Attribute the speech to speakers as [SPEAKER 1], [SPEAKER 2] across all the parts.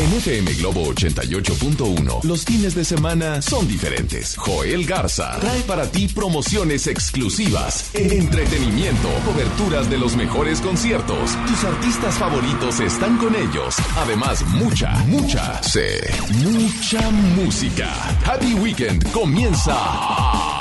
[SPEAKER 1] En FM Globo 88.1, los fines de semana son diferentes. Joel Garza trae para ti promociones exclusivas, entretenimiento, coberturas de los mejores conciertos. Tus artistas favoritos están con ellos. Además, mucha, mucha, sé, mucha música. Happy Weekend comienza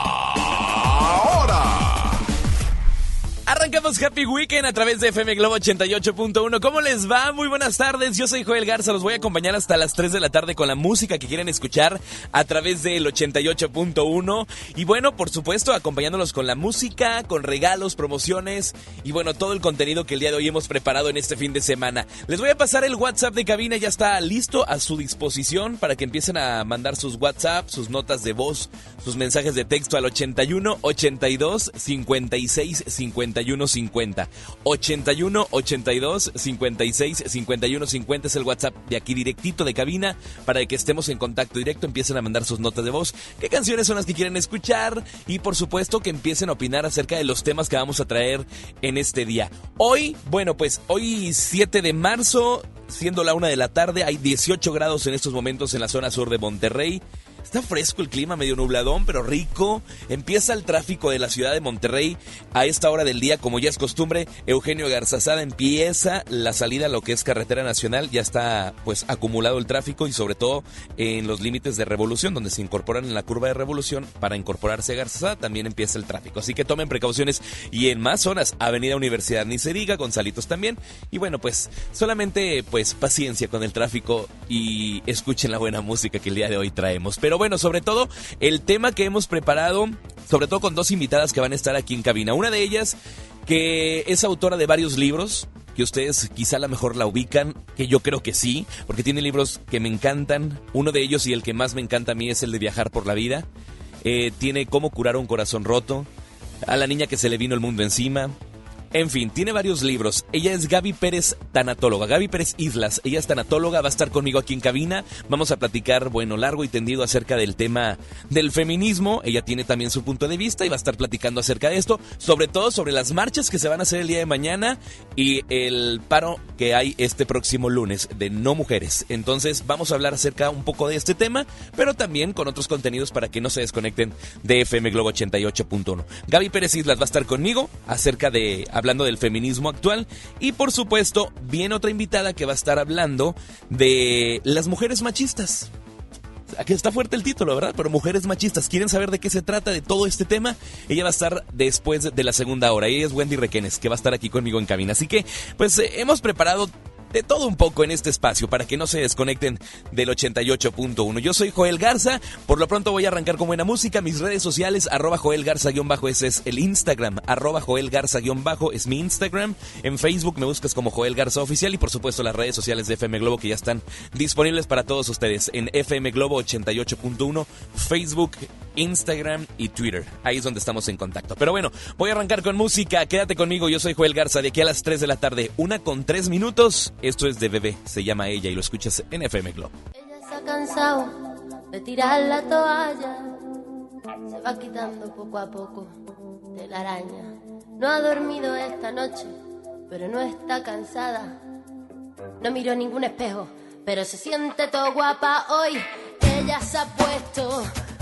[SPEAKER 2] Arrancamos Happy Weekend a través de FM Globo 88.1. ¿Cómo les va? Muy buenas tardes. Yo soy Joel Garza. Los voy a acompañar hasta las 3 de la tarde con la música que quieren escuchar a través del 88.1. Y bueno, por supuesto, acompañándolos con la música, con regalos, promociones y bueno, todo el contenido que el día de hoy hemos preparado en este fin de semana. Les voy a pasar el WhatsApp de cabina. Ya está listo a su disposición para que empiecen a mandar sus WhatsApp, sus notas de voz, sus mensajes de texto al 81 82 56 50 51 50. 81 82 56 51 50 es el WhatsApp de aquí directito de cabina para que estemos en contacto directo. Empiecen a mandar sus notas de voz, qué canciones son las que quieren escuchar y por supuesto que empiecen a opinar acerca de los temas que vamos a traer en este día. Hoy, bueno, pues hoy 7 de marzo, siendo la una de la tarde, hay 18 grados en estos momentos en la zona sur de Monterrey. Está fresco el clima, medio nubladón, pero rico. Empieza el tráfico de la ciudad de Monterrey a esta hora del día, como ya es costumbre. Eugenio Garzazada empieza la salida a lo que es carretera nacional. Ya está pues acumulado el tráfico y sobre todo en los límites de revolución, donde se incorporan en la curva de revolución para incorporarse a Garzazada, también empieza el tráfico. Así que tomen precauciones y en más zonas, Avenida Universidad ni se diga, Gonzalitos también. Y bueno, pues solamente pues paciencia con el tráfico y escuchen la buena música que el día de hoy traemos. Pero bueno, sobre todo el tema que hemos preparado, sobre todo con dos invitadas que van a estar aquí en cabina. Una de ellas que es autora de varios libros, que ustedes quizá a lo mejor la ubican, que yo creo que sí, porque tiene libros que me encantan. Uno de ellos y el que más me encanta a mí es el de Viajar por la Vida. Eh, tiene Cómo curar un corazón roto, a la niña que se le vino el mundo encima, en fin, tiene varios libros. Ella es Gaby Pérez, tanatóloga. Gaby Pérez Islas. Ella es tanatóloga, va a estar conmigo aquí en cabina. Vamos a platicar, bueno, largo y tendido acerca del tema del feminismo. Ella tiene también su punto de vista y va a estar platicando acerca de esto. Sobre todo sobre las marchas que se van a hacer el día de mañana y el paro que hay este próximo lunes de no mujeres. Entonces, vamos a hablar acerca un poco de este tema, pero también con otros contenidos para que no se desconecten de FM Globo 88.1. Gaby Pérez Islas va a estar conmigo acerca de hablando del feminismo actual. Y por supuesto, viene otra invitada que va a estar hablando de las mujeres machistas. Aquí está fuerte el título, ¿verdad? Pero mujeres machistas. ¿Quieren saber de qué se trata de todo este tema? Ella va a estar después de la segunda hora. Ella es Wendy Requenes, que va a estar aquí conmigo en cabina. Así que, pues, eh, hemos preparado de todo un poco en este espacio para que no se desconecten del 88.1. Yo soy Joel Garza, por lo pronto voy a arrancar con buena música, mis redes sociales, arroba Joel Garza-bajo, ese es el Instagram, arroba Joel Garza-bajo es mi Instagram, en Facebook me buscas como Joel Garza Oficial y por supuesto las redes sociales de FM Globo que ya están disponibles para todos ustedes en FM Globo 88.1, Facebook, Instagram y Twitter. Ahí es donde estamos en contacto. Pero bueno, voy a arrancar con música. Quédate conmigo, yo soy Joel Garza, de aquí a las 3 de la tarde, una con 3 minutos. Esto es de bebé, se llama ella y lo escuchas en FM Globo.
[SPEAKER 3] Ella ha cansado de tirar la toalla. Se va quitando poco a poco de la araña. No ha dormido esta noche, pero no está cansada. No miró ningún espejo, pero se siente todo guapa hoy. Ella se ha puesto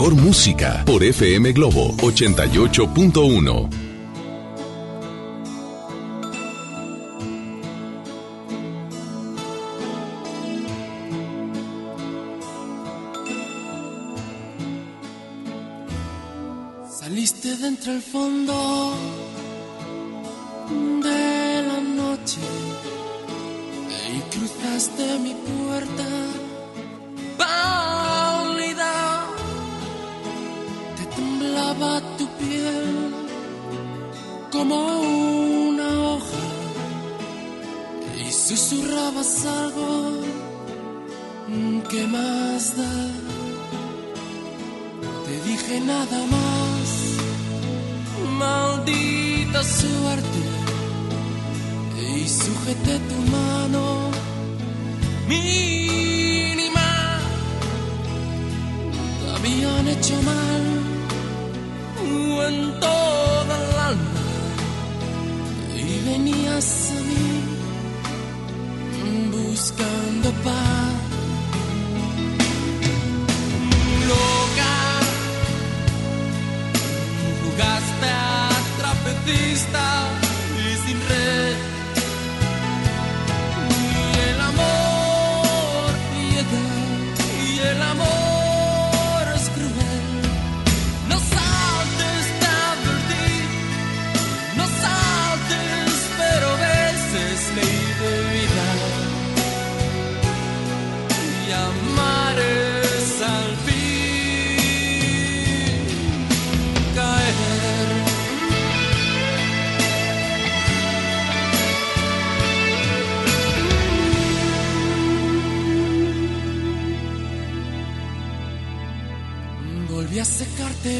[SPEAKER 4] Mejor música por FM Globo 88.1.
[SPEAKER 5] susurrabas algo que más da. Te dije nada más, maldita suerte, y sujeté tu mano mínima. Te habían hecho mal en toda el alma y venías vista.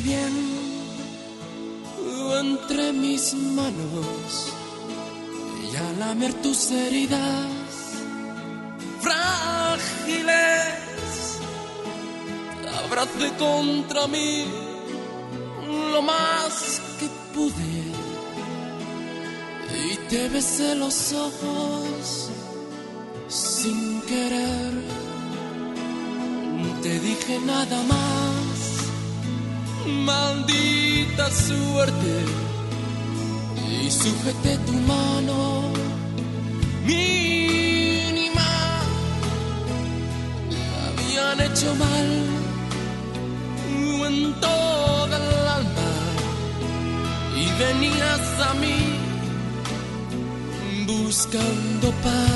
[SPEAKER 5] Bien entre mis manos y a lamer tus heridas frágiles. Te abracé contra mí lo más que pude y te besé los ojos sin querer. Te dije nada más, maldita suerte, y sujeté tu mano mínima. Habían hecho mal en toda el alma y venías a mí buscando paz.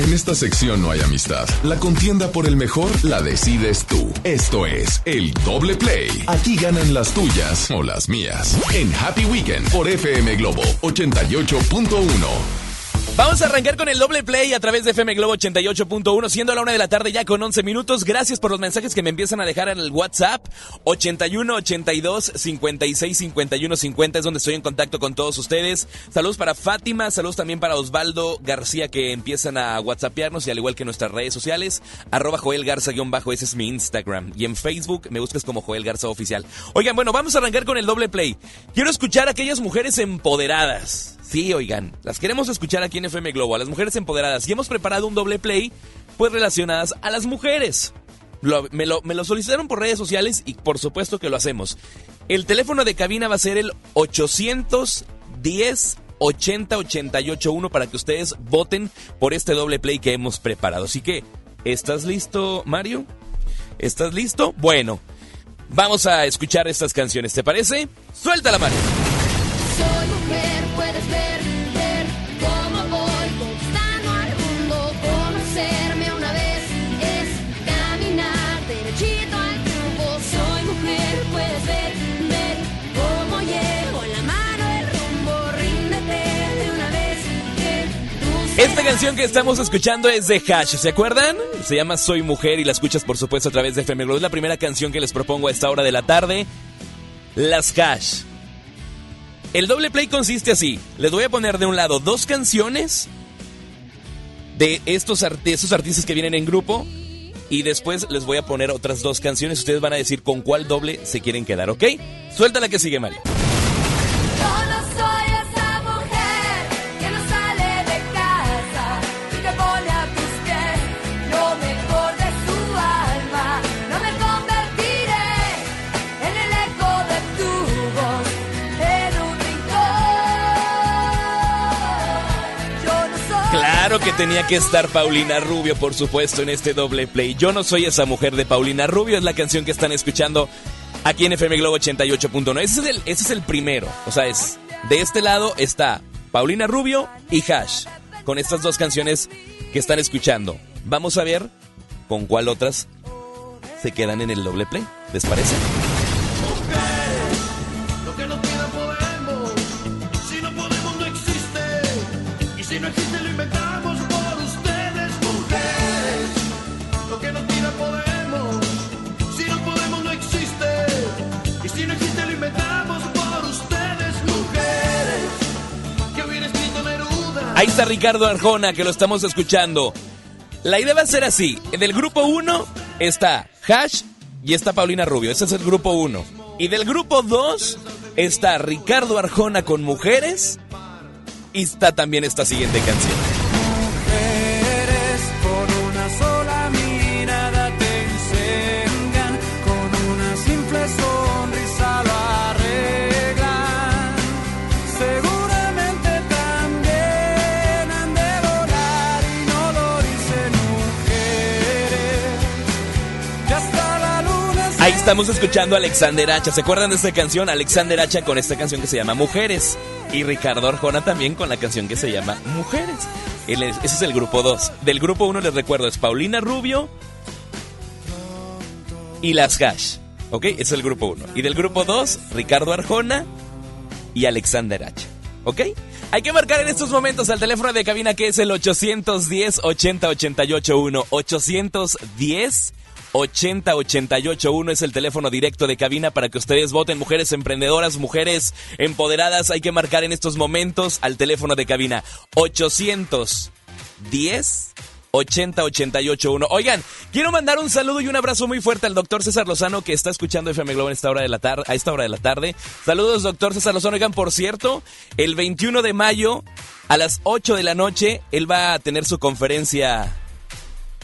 [SPEAKER 1] En esta sección no hay amistad. La contienda por el mejor la decides tú. Esto es el doble play. Aquí ganan las tuyas o las mías. En Happy Weekend por FM Globo 88.1.
[SPEAKER 2] Vamos a arrancar con el doble play a través de FM Globo 88.1, siendo la una de la tarde ya con 11 minutos. Gracias por los mensajes que me empiezan a dejar en el WhatsApp. 81 82 56 51 50 es donde estoy en contacto con todos ustedes. Saludos para Fátima, saludos también para Osvaldo García que empiezan a WhatsAppearnos y al igual que nuestras redes sociales. Arroba Joel Garza-bajo, ese es mi Instagram. Y en Facebook me buscas como Joel Garza Oficial. Oigan, bueno, vamos a arrancar con el doble play. Quiero escuchar a aquellas mujeres empoderadas Sí, oigan, las queremos escuchar aquí en FM Globo, a las mujeres empoderadas. Y hemos preparado un doble play, pues relacionadas a las mujeres. me, lo, solicitaron por redes sociales y por supuesto que lo hacemos. El teléfono de cabina va a ser el 810 80 881 para que ustedes voten por este doble play que hemos preparado. Así que, ¿estás listo, Mario? ¿Estás listo? Bueno, vamos a escuchar estas canciones, ¿te parece? Suéltala, Mario.
[SPEAKER 6] Soy
[SPEAKER 2] Esta canción que estamos escuchando es de Hash, ¿se acuerdan? Se llama Soy Mujer y la escuchas por supuesto a través de FM. Es la primera canción que les propongo a esta hora de la tarde. Las Hash. El doble play consiste así. Les voy a poner de un lado dos canciones de estos, estos artistas que vienen en grupo. Y después les voy a poner otras dos canciones. Ustedes van a decir con cuál doble se quieren quedar, ¿ok? Suelta la que sigue, Mario. Que tenía que estar Paulina Rubio, por supuesto, en este doble play. Yo no soy esa mujer de Paulina Rubio, es la canción que están escuchando aquí en FM Globo 88.1. Ese, es ese es el primero. O sea, es de este lado está Paulina Rubio y Hash, con estas dos canciones que están escuchando. Vamos a ver con cuál otras se quedan en el doble play. ¿Les parece? Ahí está Ricardo Arjona, que lo estamos escuchando. La idea va a ser así. En el grupo 1 está Hash y está Paulina Rubio. Ese es el grupo 1. Y del grupo 2 está Ricardo Arjona con mujeres. Y está también esta siguiente canción. Estamos escuchando a Alexander Hacha. ¿Se acuerdan de esta canción? Alexander Hacha con esta canción que se llama Mujeres. Y Ricardo Arjona también con la canción que se llama Mujeres. ese es el grupo 2. Del grupo 1 les recuerdo, es Paulina Rubio y Las Hash. ¿Ok? Ese es el grupo 1. Y del grupo 2, Ricardo Arjona y Alexander Hacha. ¿Ok? Hay que marcar en estos momentos al teléfono de cabina que es el 810 80 881 810 80881 es el teléfono directo de cabina para que ustedes voten. Mujeres emprendedoras, mujeres empoderadas, hay que marcar en estos momentos al teléfono de cabina 810 80881. Oigan, quiero mandar un saludo y un abrazo muy fuerte al doctor César Lozano que está escuchando FM Globo en esta hora de la tarde, a esta hora de la tarde. Saludos, doctor César Lozano. Oigan, por cierto, el 21 de mayo a las 8 de la noche él va a tener su conferencia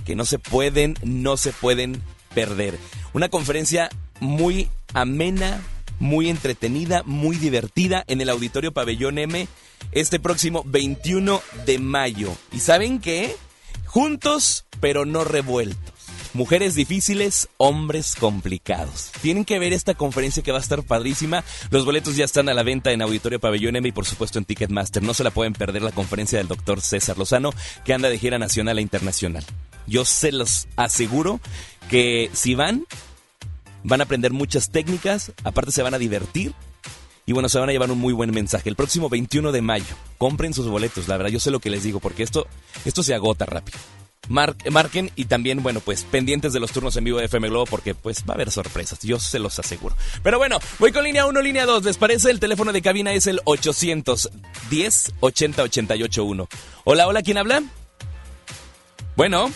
[SPEAKER 2] que no se pueden, no se pueden perder. Una conferencia muy amena, muy entretenida, muy divertida en el Auditorio Pabellón M este próximo 21 de mayo. ¿Y saben qué? Juntos, pero no revueltos. Mujeres difíciles, hombres complicados. Tienen que ver esta conferencia que va a estar padrísima. Los boletos ya están a la venta en Auditorio Pabellón M y por supuesto en Ticketmaster. No se la pueden perder la conferencia del doctor César Lozano que anda de gira nacional e internacional. Yo se los aseguro que si van, van a aprender muchas técnicas, aparte se van a divertir y bueno, se van a llevar un muy buen mensaje. El próximo 21 de mayo, compren sus boletos, la verdad, yo sé lo que les digo, porque esto, esto se agota rápido. marquen y también, bueno, pues pendientes de los turnos en vivo de FM Globo porque pues va a haber sorpresas, yo se los aseguro. Pero bueno, voy con línea 1, línea 2, ¿les parece? El teléfono de cabina es el 810 80 881. Hola, hola, ¿quién habla? Bueno.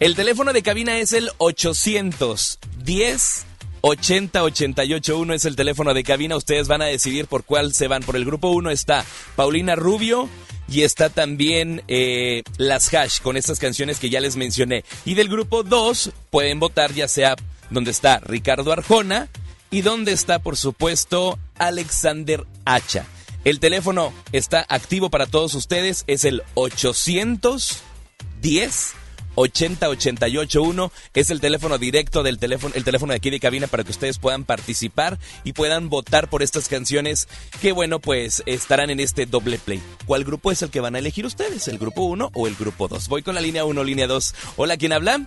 [SPEAKER 2] El teléfono de cabina es el 810 80 881 es el teléfono de cabina. Ustedes van a decidir por cuál se van. Por el grupo 1 está Paulina Rubio y está también eh, Las Hash con estas canciones que ya les mencioné. Y del grupo 2 pueden votar ya sea donde está Ricardo Arjona y donde está, por supuesto, Alexander Hacha. El teléfono está activo para todos ustedes. Es el 810 80881 es el teléfono directo del teléfono, el teléfono de aquí de cabina para que ustedes puedan participar y puedan votar por estas canciones que bueno, pues estarán en este doble play. ¿Cuál grupo es el que van a elegir ustedes? ¿El grupo 1 o el grupo 2? Voy con la línea 1, línea 2. Hola, ¿quién habla?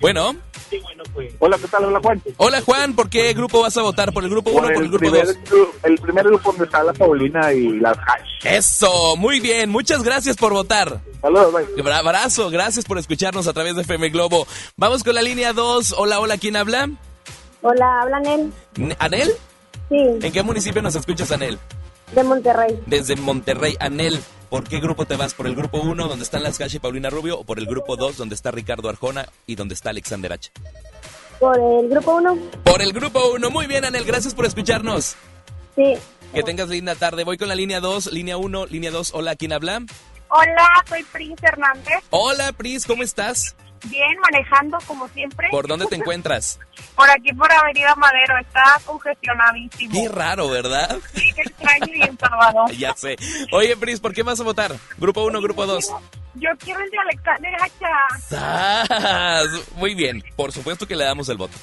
[SPEAKER 2] Bueno.
[SPEAKER 7] Pues. Hola, ¿qué tal? Hola, Juan.
[SPEAKER 2] Hola, Juan. ¿Por qué grupo vas a votar? ¿Por el grupo 1 o por el grupo 2?
[SPEAKER 7] El primer grupo donde está la Paulina y las Hash.
[SPEAKER 2] Eso, muy bien. Muchas gracias por votar.
[SPEAKER 7] Saludos, bye.
[SPEAKER 2] Abrazo, gracias por escucharnos a través de FM Globo. Vamos con la línea 2. Hola, hola, ¿quién habla?
[SPEAKER 8] Hola, habla Anel.
[SPEAKER 2] ¿Anel?
[SPEAKER 8] Sí.
[SPEAKER 2] ¿En qué municipio nos escuchas, Anel?
[SPEAKER 8] De Monterrey.
[SPEAKER 2] Desde Monterrey, Anel. ¿Por qué grupo te vas? ¿Por el grupo 1, donde están las Calle y Paulina Rubio, o por el grupo 2, donde está Ricardo Arjona y donde está Alexander H?
[SPEAKER 8] Por el grupo 1.
[SPEAKER 2] Por el grupo 1. Muy bien, Anel, gracias por escucharnos.
[SPEAKER 8] Sí.
[SPEAKER 2] Que tengas linda tarde. Voy con la línea 2, línea 1, línea 2. Hola, ¿quién habla?
[SPEAKER 9] Hola, soy Pris Hernández.
[SPEAKER 2] Hola, Pris, ¿cómo estás?
[SPEAKER 9] Bien, manejando como siempre.
[SPEAKER 2] ¿Por dónde te encuentras?
[SPEAKER 9] Por aquí, por Avenida Madero, está congestionadísimo.
[SPEAKER 2] Qué raro, ¿verdad?
[SPEAKER 9] Sí, qué extraño y Salvador.
[SPEAKER 2] ya sé. Oye, Pris, ¿por qué vas a votar? ¿Grupo 1 grupo 2?
[SPEAKER 9] Yo quiero el de Alexander Hacha.
[SPEAKER 2] Muy bien, por supuesto que le damos el voto.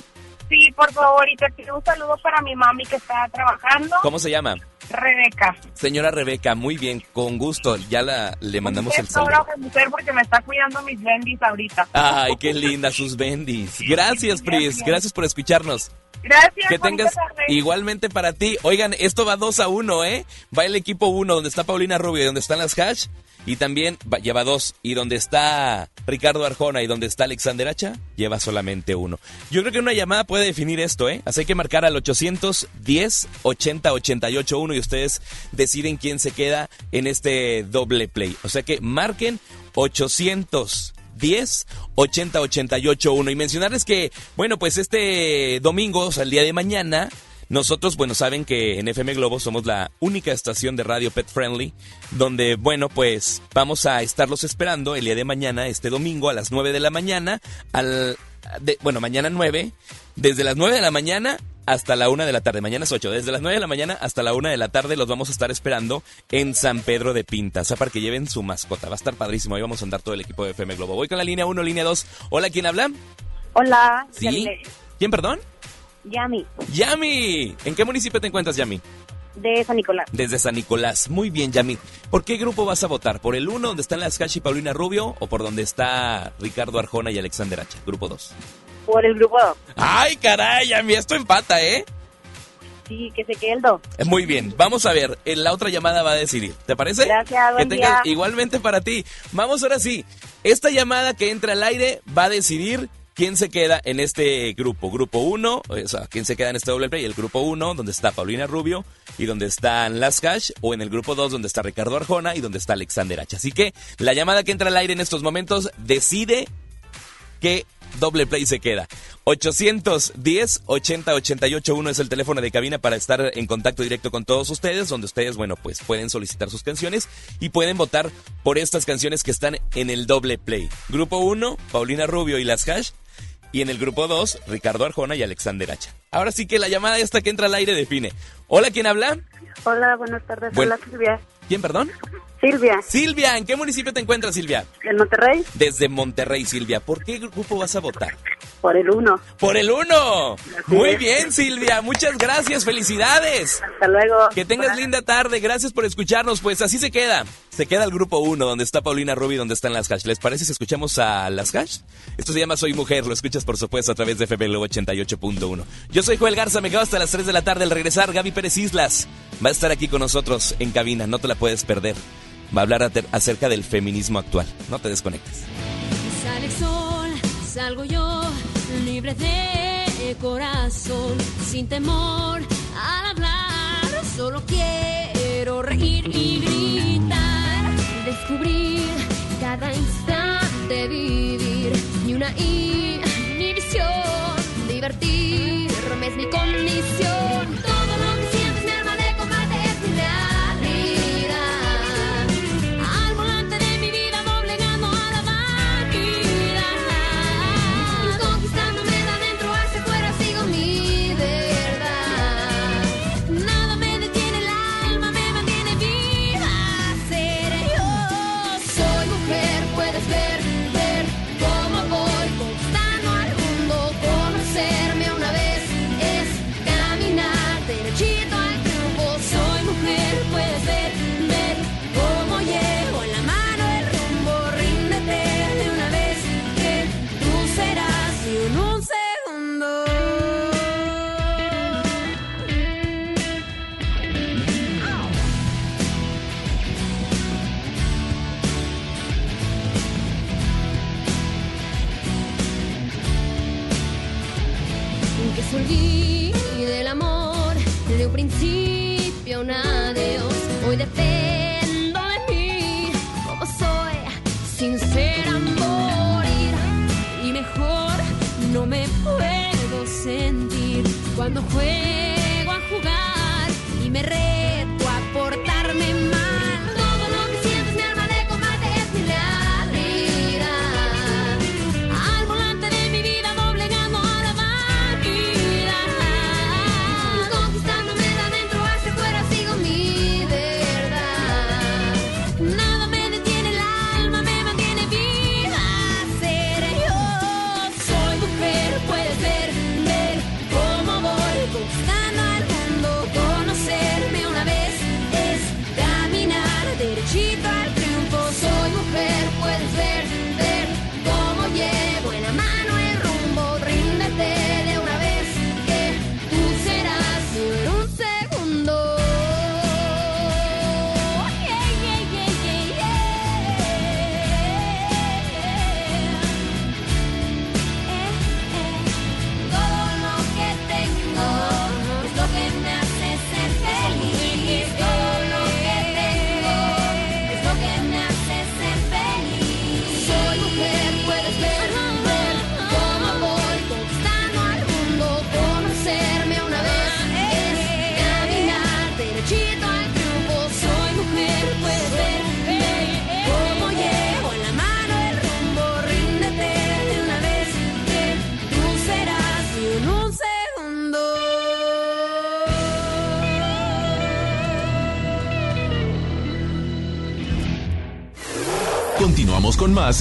[SPEAKER 9] Sí, por favor, y te pido un saludo para mi mami que está trabajando.
[SPEAKER 2] ¿Cómo se llama?
[SPEAKER 9] Rebeca.
[SPEAKER 2] Señora Rebeca, muy bien, con gusto. Ya la, le mandamos el
[SPEAKER 9] saludo. mujer porque me está cuidando mis bendis ahorita.
[SPEAKER 2] Ay, qué linda sus bendis. Gracias, Pris. Gracias por escucharnos.
[SPEAKER 9] Gracias.
[SPEAKER 2] Que tengas igualmente para ti. Oigan, esto va 2 a 1, ¿eh? Va el equipo 1, donde está Paulina Rubio y donde están las Hash. Y también lleva dos. Y donde está Ricardo Arjona y donde está Alexander Hacha, lleva solamente uno. Yo creo que una llamada puede definir esto, ¿eh? Así que marcar al 810 80 88 1 y ustedes deciden quién se queda en este doble play. O sea que marquen 810 80 88 1 y mencionarles que, bueno, pues este domingo, o sea, el día de mañana, nosotros, bueno, saben que en FM Globo somos la única estación de radio pet friendly, donde, bueno, pues vamos a estarlos esperando el día de mañana, este domingo, a las 9 de la mañana, al, bueno, mañana 9, desde las 9 de la mañana hasta la 1 de la tarde. Mañana es 8. Desde las 9 de la mañana hasta la 1 de la tarde los vamos a estar esperando en San Pedro de Pinta. O sea, para que lleven su mascota. Va a estar padrísimo. Ahí vamos a andar todo el equipo de FM Globo. Voy con la línea 1, línea 2. Hola, ¿quién habla?
[SPEAKER 8] Hola.
[SPEAKER 2] ¿Sí? ¿Quién, perdón?
[SPEAKER 8] Yami,
[SPEAKER 2] Yami. ¿En qué municipio te encuentras, Yami?
[SPEAKER 8] de San Nicolás.
[SPEAKER 2] Desde San Nicolás. Muy bien, Yami. ¿Por qué grupo vas a votar? ¿Por el 1 donde están las Hash y Paulina Rubio o por donde está Ricardo Arjona y Alexander Hacha? Grupo 2.
[SPEAKER 8] Por el grupo 2.
[SPEAKER 2] Ay, caray, Yami, esto empata, ¿eh?
[SPEAKER 8] Sí, que se quede el 2.
[SPEAKER 2] Eh, Muy bien, vamos a ver, en la otra llamada va a decidir, ¿te parece?
[SPEAKER 8] Gracias,
[SPEAKER 2] que
[SPEAKER 8] buen
[SPEAKER 2] tengas
[SPEAKER 8] día.
[SPEAKER 2] igualmente para ti. Vamos ahora sí, esta llamada que entra al aire va a decidir quién se queda en este grupo. Grupo 1, o sea, quién se queda en este doble play, el grupo 1, donde está Paulina Rubio y donde están Las Cash, o en el grupo 2, donde está Ricardo Arjona y donde está Alexander Hacha. Así que la llamada que entra al aire en estos momentos decide qué doble play se queda. 810 80 88 1 es el teléfono de cabina para estar en contacto directo con todos ustedes, donde ustedes, bueno, pues pueden solicitar sus canciones y pueden votar por estas canciones que están en el doble play. Grupo 1, Paulina Rubio y Las Hash. Y en el grupo 2, Ricardo Arjona y Alexander Hacha. Ahora sí que la llamada esta que entra al aire define. Hola, ¿quién habla?
[SPEAKER 8] Hola, buenas tardes. Hola, Silvia.
[SPEAKER 2] ¿Quién, perdón?
[SPEAKER 8] Silvia,
[SPEAKER 2] Silvia, ¿en qué municipio te encuentras, Silvia?
[SPEAKER 8] en Monterrey,
[SPEAKER 2] Desde Monterrey, Silvia. ¿Por qué grupo vas a votar?
[SPEAKER 8] por el 1.
[SPEAKER 2] Por el 1.
[SPEAKER 8] Así
[SPEAKER 2] Muy
[SPEAKER 8] es.
[SPEAKER 2] bien, Silvia. Muchas gracias. Felicidades.
[SPEAKER 8] Hasta luego.
[SPEAKER 2] Que tengas linda tarde. Gracias por escucharnos. Pues así se queda. Se queda el grupo 1, donde está Paulina Rubio y donde están las Hash. ¿Les parece si escuchamos a las Hash? Esto se llama Soy Mujer. Lo escuchas, por supuesto, a través de Globo 88.1. Yo soy Joel Garza. Me quedo hasta las 3 de la tarde. Al regresar, Gaby Pérez Islas va a estar aquí con nosotros en cabina. No te la puedes perder. Va a hablar acerca del feminismo actual. No te desconectes.
[SPEAKER 3] Sale el sol, salgo yo, libre de corazón, sin temor al hablar. Solo quiero reír y gritar, descubrir cada instante, vivir ni una inhibición, divertirme es mi condición.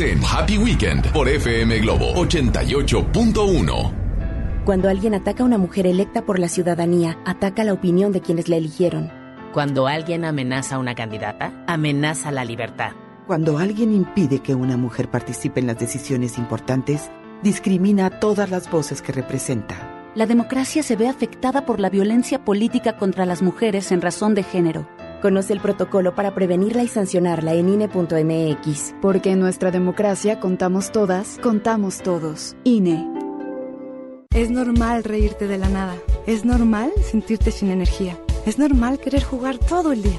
[SPEAKER 3] En
[SPEAKER 1] Happy Weekend por FM Globo 88.1.
[SPEAKER 10] Cuando alguien ataca a una mujer electa por la ciudadanía, ataca la opinión de quienes la eligieron.
[SPEAKER 11] Cuando alguien amenaza a una candidata, amenaza la libertad.
[SPEAKER 12] Cuando alguien impide que una mujer participe en las decisiones importantes, discrimina a todas las voces que representa.
[SPEAKER 13] La democracia se ve afectada por la violencia política contra las mujeres en razón de género.
[SPEAKER 10] Conoce el protocolo para prevenirla y sancionarla en INE.mx.
[SPEAKER 14] Porque en nuestra democracia contamos todas, contamos todos. INE.
[SPEAKER 15] Es normal reírte de la nada. Es normal sentirte sin energía. Es normal querer jugar todo el día.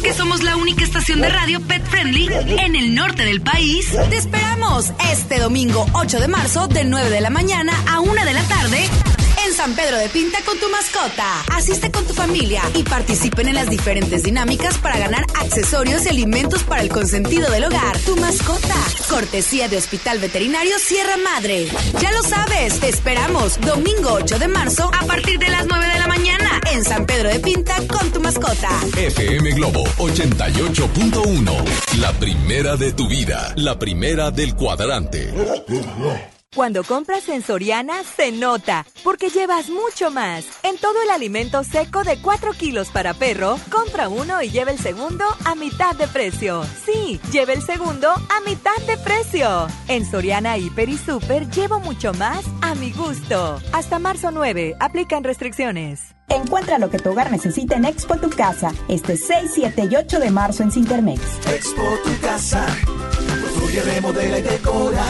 [SPEAKER 16] Porque somos la única estación de radio pet friendly en el norte del país. Te esperamos este domingo 8 de marzo de 9 de la mañana a 1 de la tarde en San Pedro de Pinta con tu mascota. Asiste con familia y participen en las diferentes dinámicas para ganar accesorios y alimentos para el consentido del hogar. Tu mascota. Cortesía de Hospital Veterinario Sierra Madre. Ya lo sabes, te esperamos domingo 8 de marzo a partir de las 9 de la mañana en San Pedro de Pinta con tu mascota.
[SPEAKER 1] FM Globo 88.1. La primera de tu vida. La primera del cuadrante.
[SPEAKER 17] Cuando compras en Soriana, se nota, porque llevas mucho más. En todo el alimento seco de 4 kilos para perro, compra uno y lleva el segundo a mitad de precio. Sí, lleva el segundo a mitad de precio. En Soriana, Hiper y Super llevo mucho más a mi gusto. Hasta marzo 9, aplican restricciones.
[SPEAKER 18] Encuentra lo que tu hogar necesita en Expo Tu Casa, este 6, 7 y 8 de marzo en Cintermex.
[SPEAKER 19] Expo Tu Casa, construye, remodela y decora.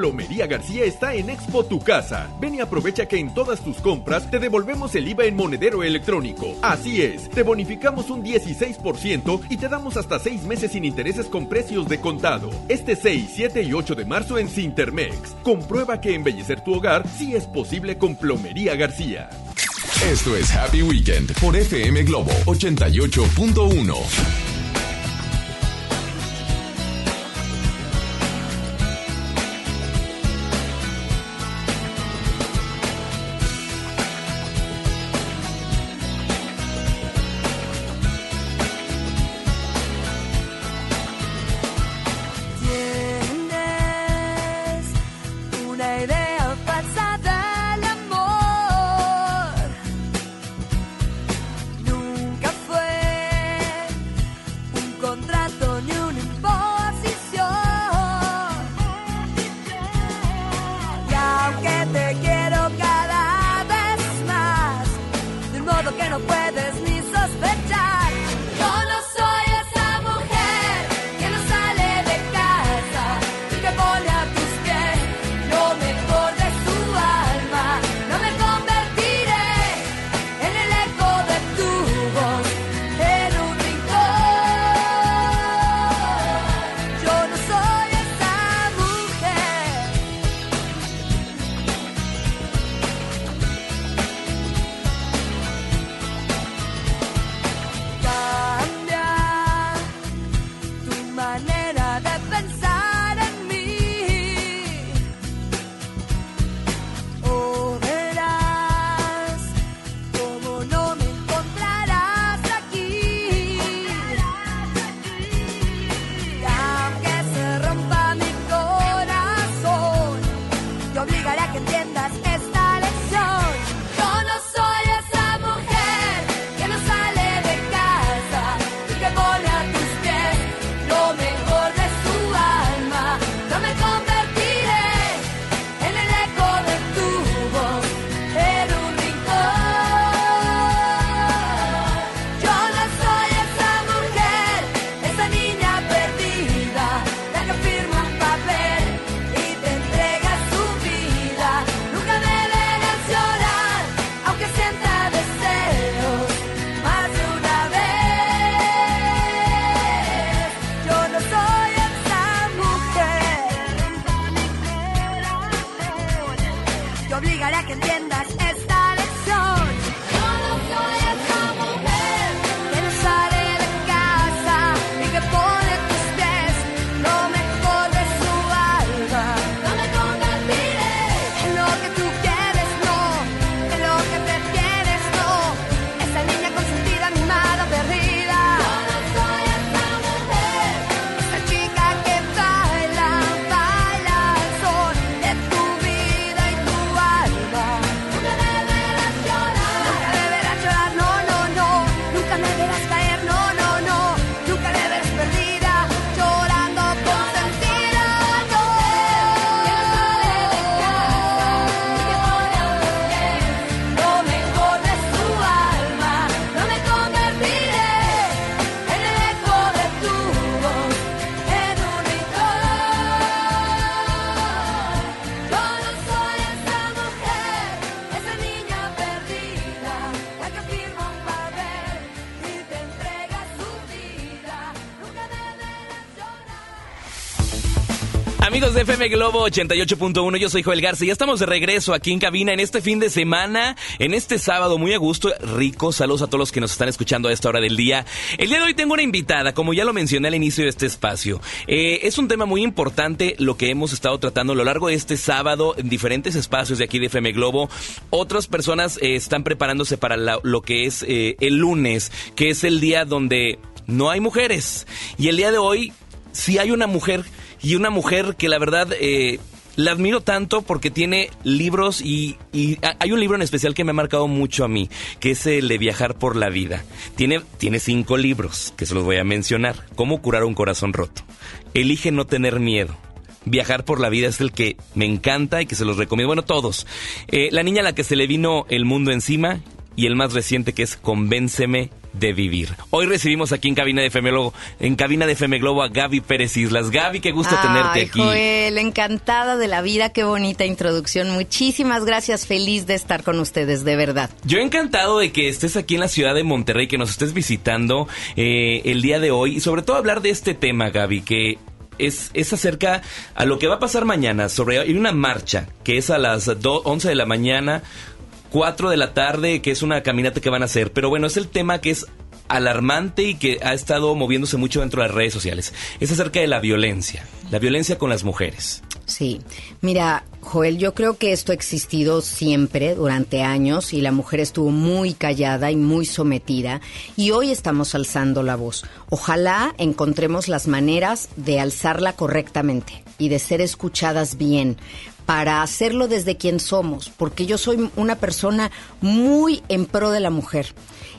[SPEAKER 20] Plomería García está en Expo Tu Casa. Ven y aprovecha que en todas tus compras te devolvemos el IVA en monedero electrónico. Así es, te bonificamos un 16% y te damos hasta 6 meses sin intereses con precios de contado. Este 6, 7 y 8 de marzo en Cintermex. Comprueba que embellecer tu hogar sí es posible con Plomería García.
[SPEAKER 1] Esto es Happy Weekend por FM Globo 88.1.
[SPEAKER 2] que entienda FM Globo 88.1, yo soy Joel Garza y ya estamos de regreso aquí en cabina en este fin de semana, en este sábado muy a gusto, rico. Saludos a todos los que nos están escuchando a esta hora del día. El día de hoy tengo una invitada, como ya lo mencioné al inicio de este espacio. Eh, es un tema muy importante lo que hemos estado tratando a lo largo de este sábado en diferentes espacios de aquí de FM Globo. Otras personas eh, están preparándose para lo que es eh, el lunes, que es el día donde no hay mujeres. Y el día de hoy sí hay una mujer y una mujer que la verdad eh, la admiro tanto porque tiene libros y, y hay un libro en especial que me ha marcado mucho a mí, que es el de Viajar por la Vida. Tiene, tiene cinco libros que se los voy a mencionar. Cómo curar un corazón roto. Elige no tener miedo. Viajar por la vida es el que me encanta y que se los recomiendo. Bueno, todos. Eh, la niña a la que se le vino el mundo encima y el más reciente que es Convénceme de vivir. Hoy recibimos aquí en cabina de FM Globo, en cabina de FM Globo a Gaby Pérez Islas. Gaby, qué gusto tenerte aquí.
[SPEAKER 21] Joel, encantada de la vida, qué bonita introducción. Muchísimas gracias, feliz de estar con ustedes, de verdad.
[SPEAKER 2] Yo encantado de que estés aquí en la ciudad de Monterrey, que nos estés visitando eh, el día de hoy y sobre todo hablar de este tema, Gaby, que es, es acerca a lo que va a pasar mañana sobre hay una marcha que es a las do- 11 de la mañana, 4 de la tarde, que es una caminata que van a hacer. Pero bueno, es el tema que es alarmante y que ha estado moviéndose mucho dentro de las redes sociales. Es acerca de la violencia, la violencia con las mujeres.
[SPEAKER 21] Sí, mira, Joel, yo creo que esto ha existido siempre durante años y la mujer estuvo muy callada y muy sometida y hoy estamos alzando la voz. Ojalá encontremos las maneras de alzarla correctamente y de ser escuchadas bien para hacerlo desde quien somos, porque yo soy una persona muy en pro de la mujer.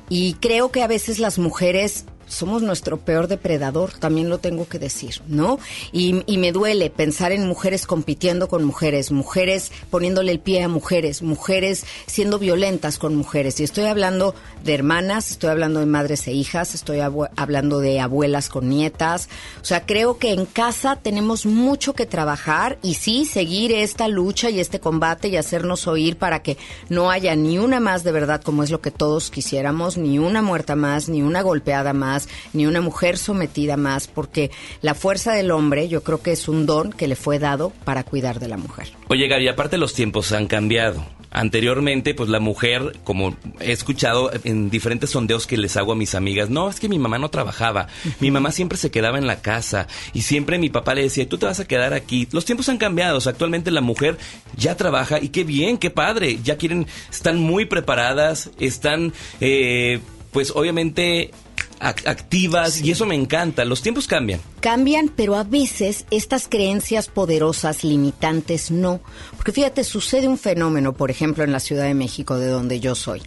[SPEAKER 21] Y creo que a veces las mujeres somos nuestro peor depredador, también lo tengo que decir, ¿no? Y, y me duele pensar en mujeres compitiendo con mujeres, mujeres poniéndole el pie a mujeres, mujeres siendo violentas con mujeres. Y estoy hablando de hermanas, estoy hablando de madres e hijas, estoy hablando de abuelas con nietas. O sea, creo que en casa tenemos mucho que trabajar y sí, seguir esta lucha y este combate y hacernos oír para que no haya ni una más de verdad como es lo que todos quisiéramos, ni una muerta más, ni una golpeada más, ni una mujer sometida más, porque la fuerza del hombre yo creo que es un don que le fue dado para cuidar de la mujer.
[SPEAKER 2] Oye, Gaby, aparte los tiempos han cambiado. Anteriormente, pues la mujer, como he escuchado en diferentes sondeos que les hago a mis amigas, no, es que mi mamá no trabajaba, mi mamá siempre se quedaba en la casa y siempre mi papá le decía, tú te vas a quedar aquí. Los tiempos han cambiado, o sea, actualmente la mujer ya trabaja y qué bien, qué padre, ya quieren, están muy preparadas, están, eh, pues obviamente ac- activas y eso me encanta. Los tiempos cambian.
[SPEAKER 21] Cambian, pero a veces estas creencias poderosas, limitantes, no. Porque fíjate, sucede un fenómeno, por ejemplo, en la Ciudad de México, de donde yo soy.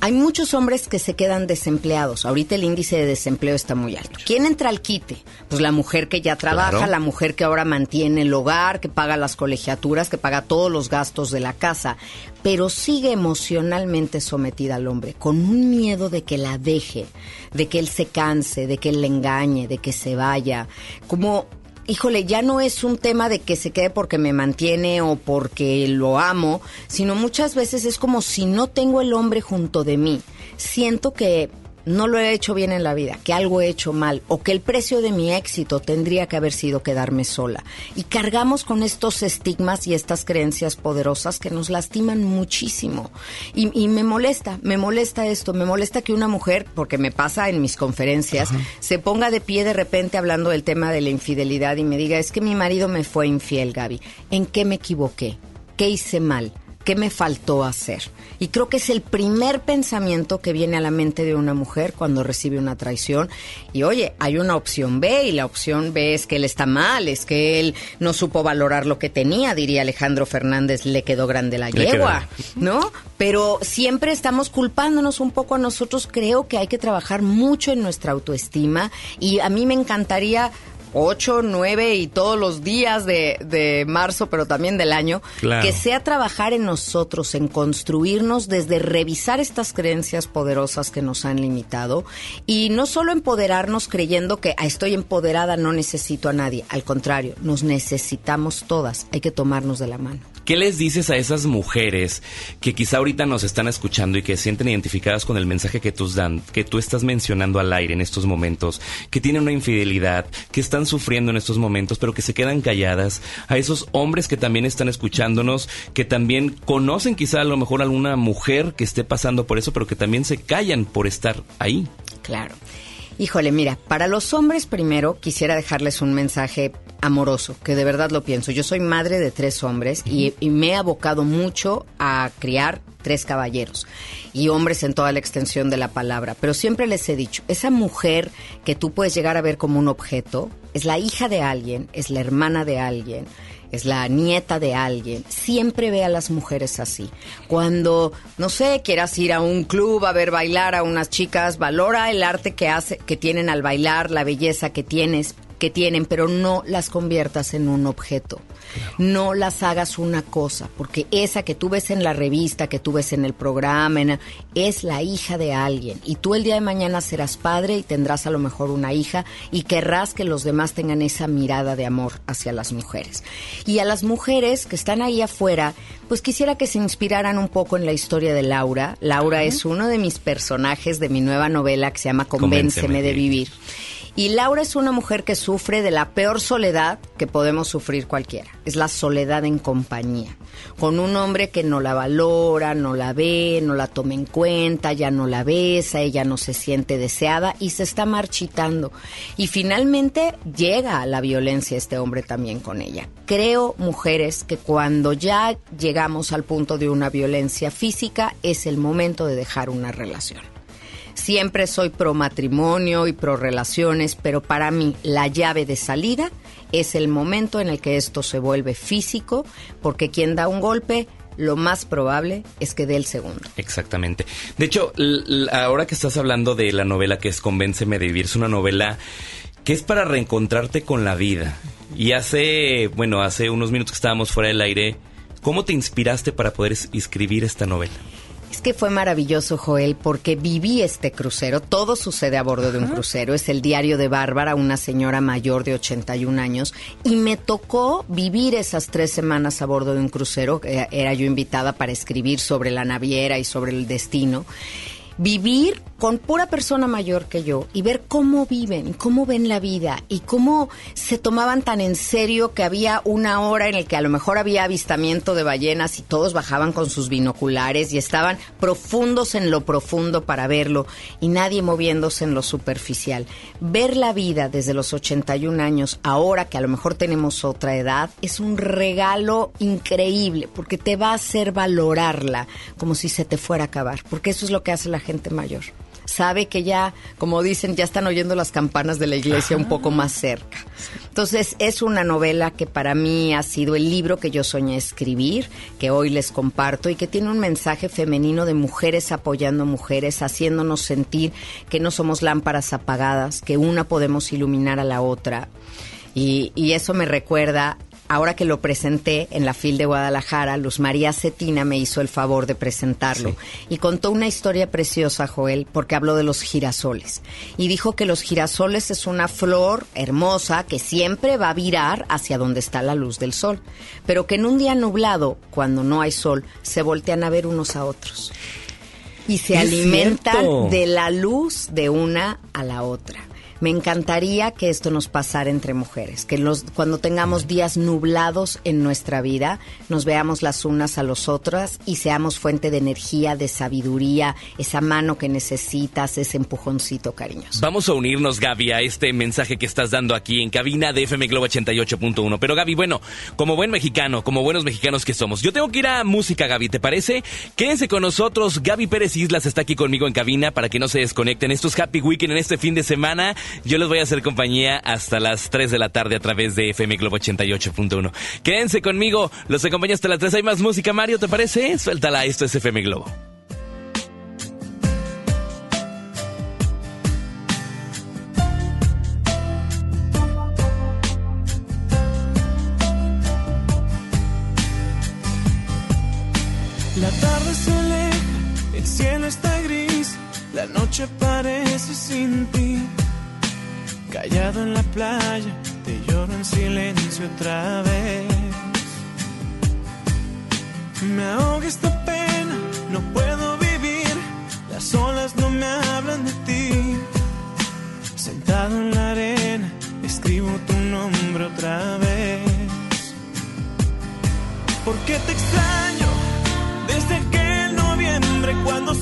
[SPEAKER 21] Hay muchos hombres que se quedan desempleados. Ahorita el índice de desempleo está muy alto. ¿Quién entra al quite? Pues la mujer que ya trabaja,
[SPEAKER 22] Claro.
[SPEAKER 21] la mujer que ahora mantiene el hogar, que paga las colegiaturas, que paga todos los gastos de la casa, pero sigue emocionalmente sometida al hombre, con un miedo de que la deje, de que él se canse, de que él le engañe, de que se vaya. Como híjole, ya no es un tema de que se quede porque me mantiene o porque lo amo, sino muchas veces es como si no tengo el hombre junto de mí. Siento que no lo he hecho bien en la vida, que algo he hecho mal o que el precio de mi éxito tendría que haber sido quedarme sola. Y cargamos con estos estigmas y estas creencias poderosas que nos lastiman muchísimo. Y, y me molesta, me molesta esto, me molesta que una mujer, porque me pasa en mis conferencias, se ponga de pie de repente hablando del tema de la infidelidad y me diga, es que mi marido me fue infiel, Gaby. ¿En qué me equivoqué? ¿Qué hice mal? ¿Qué me faltó hacer? Y creo que es el primer pensamiento que viene a la mente de una mujer cuando recibe una traición. Y oye, hay una opción B y la opción B es que él está mal, es que él no supo valorar lo que tenía, diría Alejandro Fernández, le quedó grande la
[SPEAKER 22] Le quedó.
[SPEAKER 21] yegua, ¿no? Pero siempre estamos culpándonos un poco a nosotros. Creo que hay que trabajar mucho en nuestra autoestima y a mí me encantaría 8, 9 y todos los días de, de marzo, pero también del año,
[SPEAKER 22] Claro.
[SPEAKER 21] que sea trabajar en nosotros, en construirnos desde revisar estas creencias poderosas que nos han limitado y no solo empoderarnos creyendo que "Ah, estoy empoderada, no necesito a nadie, al contrario, nos necesitamos todas, hay que tomarnos de la mano.
[SPEAKER 2] ¿qué les dices a esas mujeres que quizá ahorita nos están escuchando y que se sienten identificadas con el mensaje que tú, dan, que tú estás mencionando al aire en estos momentos, que tienen una infidelidad, que están sufriendo en estos momentos, pero que se quedan calladas, a esos hombres que también están escuchándonos, que también conocen quizá a lo mejor alguna mujer que esté pasando por eso, pero que también se callan por estar ahí?
[SPEAKER 21] Claro. Híjole, mira, para los hombres primero quisiera dejarles un mensaje amoroso, que de verdad lo pienso. Yo soy madre de tres hombres y, y me he abocado mucho a criar tres caballeros y hombres en toda la extensión de la palabra. Pero siempre les he dicho, esa mujer que tú puedes llegar a ver como un objeto, es la hija de alguien, es la hermana de alguien, es la nieta de alguien. Siempre ve a las mujeres así. Cuando, no sé, quieras ir a un club a ver bailar a unas chicas, valora el arte que hace, que tienen al bailar, la belleza que tienes, que tienen, pero no las conviertas en un objeto. No las hagas una cosa, porque esa que tú ves en la revista, que tú ves en el programa, en- es la hija de alguien. Y tú el día de mañana serás padre y tendrás a lo mejor una hija y querrás que los demás tengan esa mirada de amor hacia las mujeres. Y a las mujeres que están ahí afuera, pues quisiera que se inspiraran un poco en la historia de Laura. Laura es uno de mis personajes de mi nueva novela que se llama Convénceme,
[SPEAKER 2] Convénceme
[SPEAKER 21] de
[SPEAKER 2] de
[SPEAKER 21] vivir. Y Laura es una mujer que sufre de la peor soledad que podemos sufrir cualquiera. Es la soledad en compañía. Con un hombre que no la valora, no la ve, no la toma en cuenta, ya no la besa, ella no se siente deseada y se está marchitando. Y finalmente llega a la violencia este hombre también con ella. Creo, mujeres, que cuando ya llegamos al punto de una violencia física es el momento de dejar una relación. Siempre soy pro matrimonio y pro relaciones, pero para mí la llave de salida es el momento en el que esto se vuelve físico, porque quien da un golpe, lo más probable es que dé el segundo.
[SPEAKER 2] Exactamente. De hecho, ahora que estás hablando de la novela que es Convénceme de vivir, es una novela que es para reencontrarte con la vida. Y hace, bueno, hace unos minutos que estábamos fuera del aire, ¿cómo te inspiraste para poder es- escribir esta novela?
[SPEAKER 21] Es que fue maravilloso, Joel, porque viví este crucero. Todo sucede a bordo de un crucero. Es el diario de Bárbara, una señora mayor de 81 años. Y me tocó vivir esas tres semanas a bordo de un crucero. Eh, Era yo invitada para escribir sobre la naviera y sobre el destino. Vivir con pura persona mayor que yo y ver cómo viven, cómo ven la vida y cómo se tomaban tan en serio que había una hora en la que a lo mejor había avistamiento de ballenas y todos bajaban con sus binoculares y estaban profundos en lo profundo para verlo y nadie moviéndose en lo superficial. Ver la vida desde los 81 años, ahora que a lo mejor tenemos otra edad, es un regalo increíble porque te va a hacer valorarla como si se te fuera a acabar, porque eso es lo que hace la gente mayor sabe que ya, como dicen, ya están oyendo las campanas de la iglesia un poco más cerca. Entonces, es una novela que para mí ha sido el libro que yo soñé escribir, que hoy les comparto y que tiene un mensaje femenino de mujeres apoyando mujeres, haciéndonos sentir que no somos lámparas apagadas, que una podemos iluminar a la otra. Y, y eso me recuerda ahora que lo presenté en la FIL de Guadalajara, Luz María Cetina me hizo el favor de presentarlo y contó una historia preciosa, Joel, porque habló de los girasoles. Y dijo que los girasoles es una flor hermosa que siempre va a virar hacia donde está la luz del sol, pero que en un día nublado, cuando no hay sol, se voltean a ver unos a otros. Y se alimentan
[SPEAKER 2] cierto.
[SPEAKER 21] de la luz de una a la otra. Me encantaría que esto nos pasara entre mujeres, que los, cuando tengamos días nublados en nuestra vida, nos veamos las unas a las otras y seamos fuente de energía, de sabiduría, esa mano que necesitas, ese empujoncito cariñoso.
[SPEAKER 2] Vamos a unirnos, Gaby, a este mensaje que estás dando aquí en cabina de FM Globo 88.1. Pero Gaby, bueno, como buen mexicano, como buenos mexicanos que somos, yo tengo que ir a música, Gaby, ¿te parece? Quédense con nosotros. Gaby Pérez Islas está aquí conmigo en cabina para que no se desconecten. Esto es Happy Weekend en este fin de semana. Yo les voy a hacer compañía hasta las 3 de la tarde a través de FM Globo 88.1. Quédense conmigo, los acompaño hasta las 3. Hay más música, Mario, ¿te parece? Suéltala, esto es FM Globo.
[SPEAKER 22] La tarde se aleja, el cielo está gris, la noche parece sin ti. Callado en la playa, te lloro en silencio otra vez. Me ahoga esta pena, no puedo vivir. Las olas no me hablan de ti. Sentado en la arena, escribo tu nombre otra vez. Porque te extraño desde aquel noviembre cuando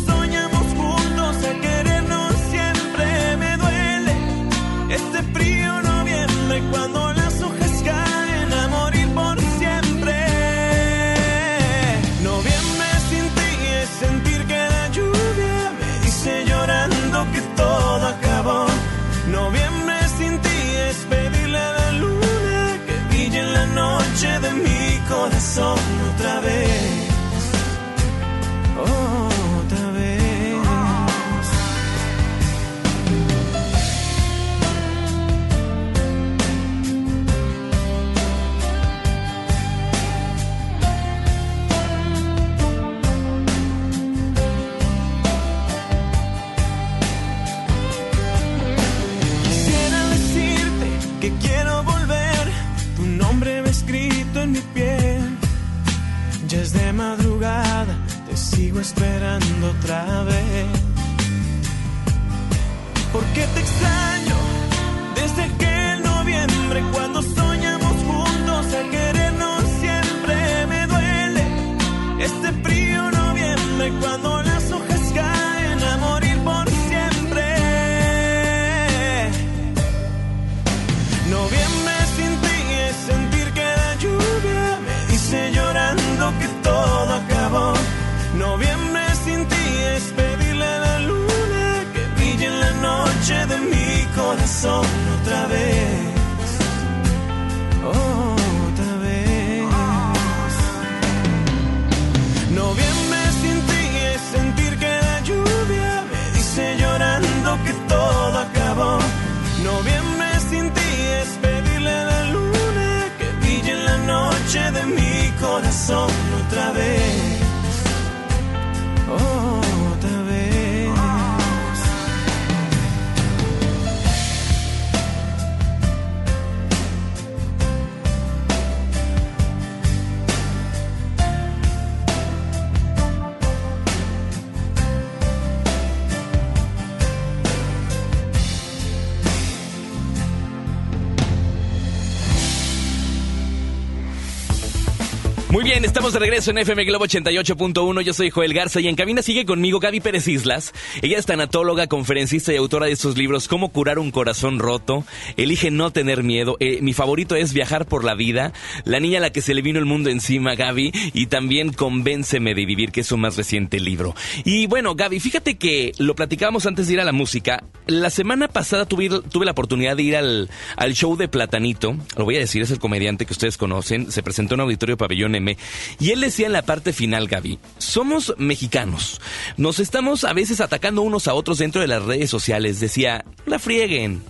[SPEAKER 2] estamos de regreso en FM Globo 88.1. Yo soy Joel Garza y en cabina sigue conmigo Gaby Pérez Islas. Ella es tanatóloga, conferencista y autora de estos libros Cómo curar un corazón roto, Elige no tener miedo. Eh, mi favorito es Viajar por la vida, La niña a la que se le vino el mundo encima, Gaby, y también Convénceme de vivir, que es su más reciente libro. Y bueno, Gaby, fíjate que lo platicábamos antes de ir a la música. La semana pasada tuve, la oportunidad de ir al show de Platanito. Lo voy a decir, es el comediante que ustedes conocen. Se presentó en Auditorio Pabellón M. Y él decía en la parte final, Gaby, somos mexicanos. Nos estamos a veces atacando unos a otros dentro de las redes sociales. Decía, la frieguen.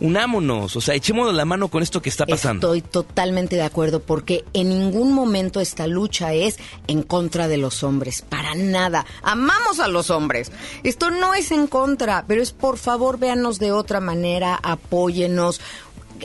[SPEAKER 2] Unámonos, o sea, echémonos la mano con esto que está pasando.
[SPEAKER 21] Estoy totalmente de acuerdo porque en ningún momento esta lucha es en contra de los hombres, para nada. Amamos a los hombres. Esto no es en contra, pero es por favor véanos de otra manera, apóyenos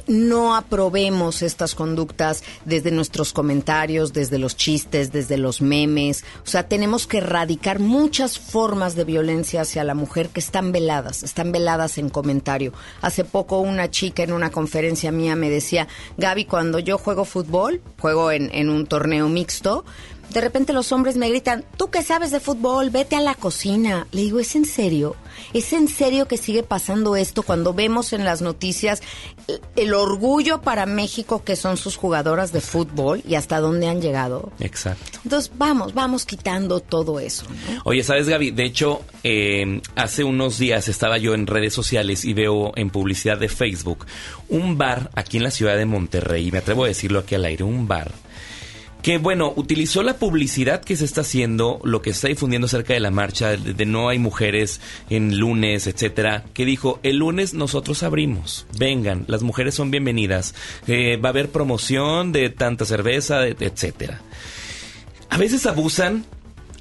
[SPEAKER 21] no aprobemos estas conductas desde nuestros comentarios, desde los chistes, desde los memes. O sea, tenemos que erradicar muchas formas de violencia hacia la mujer que están veladas, están veladas en comentario. Hace poco una chica en una conferencia mía me decía, Gaby, cuando yo juego fútbol, juego en, en un torneo mixto, de repente los hombres me gritan, tú que sabes de fútbol, vete a la cocina. Le digo, ¿es en serio? ¿Es en serio que sigue pasando esto cuando vemos en las noticias el orgullo para México que son sus jugadoras de fútbol y hasta dónde han llegado?
[SPEAKER 2] Exacto.
[SPEAKER 21] Entonces, vamos, vamos quitando todo eso. ¿no?
[SPEAKER 2] Oye, ¿sabes, Gaby? De hecho, eh, hace unos días estaba yo en redes sociales y veo en publicidad de Facebook un bar aquí en la ciudad de Monterrey, me atrevo a decirlo aquí al aire, un bar que bueno, utilizó la publicidad que se está haciendo, lo que se está difundiendo acerca de la marcha, de, de, no hay mujeres en lunes, etcétera, que dijo, el lunes nosotros abrimos, vengan, las mujeres son bienvenidas, eh, va a haber promoción de tanta cerveza, de, etcétera. A veces abusan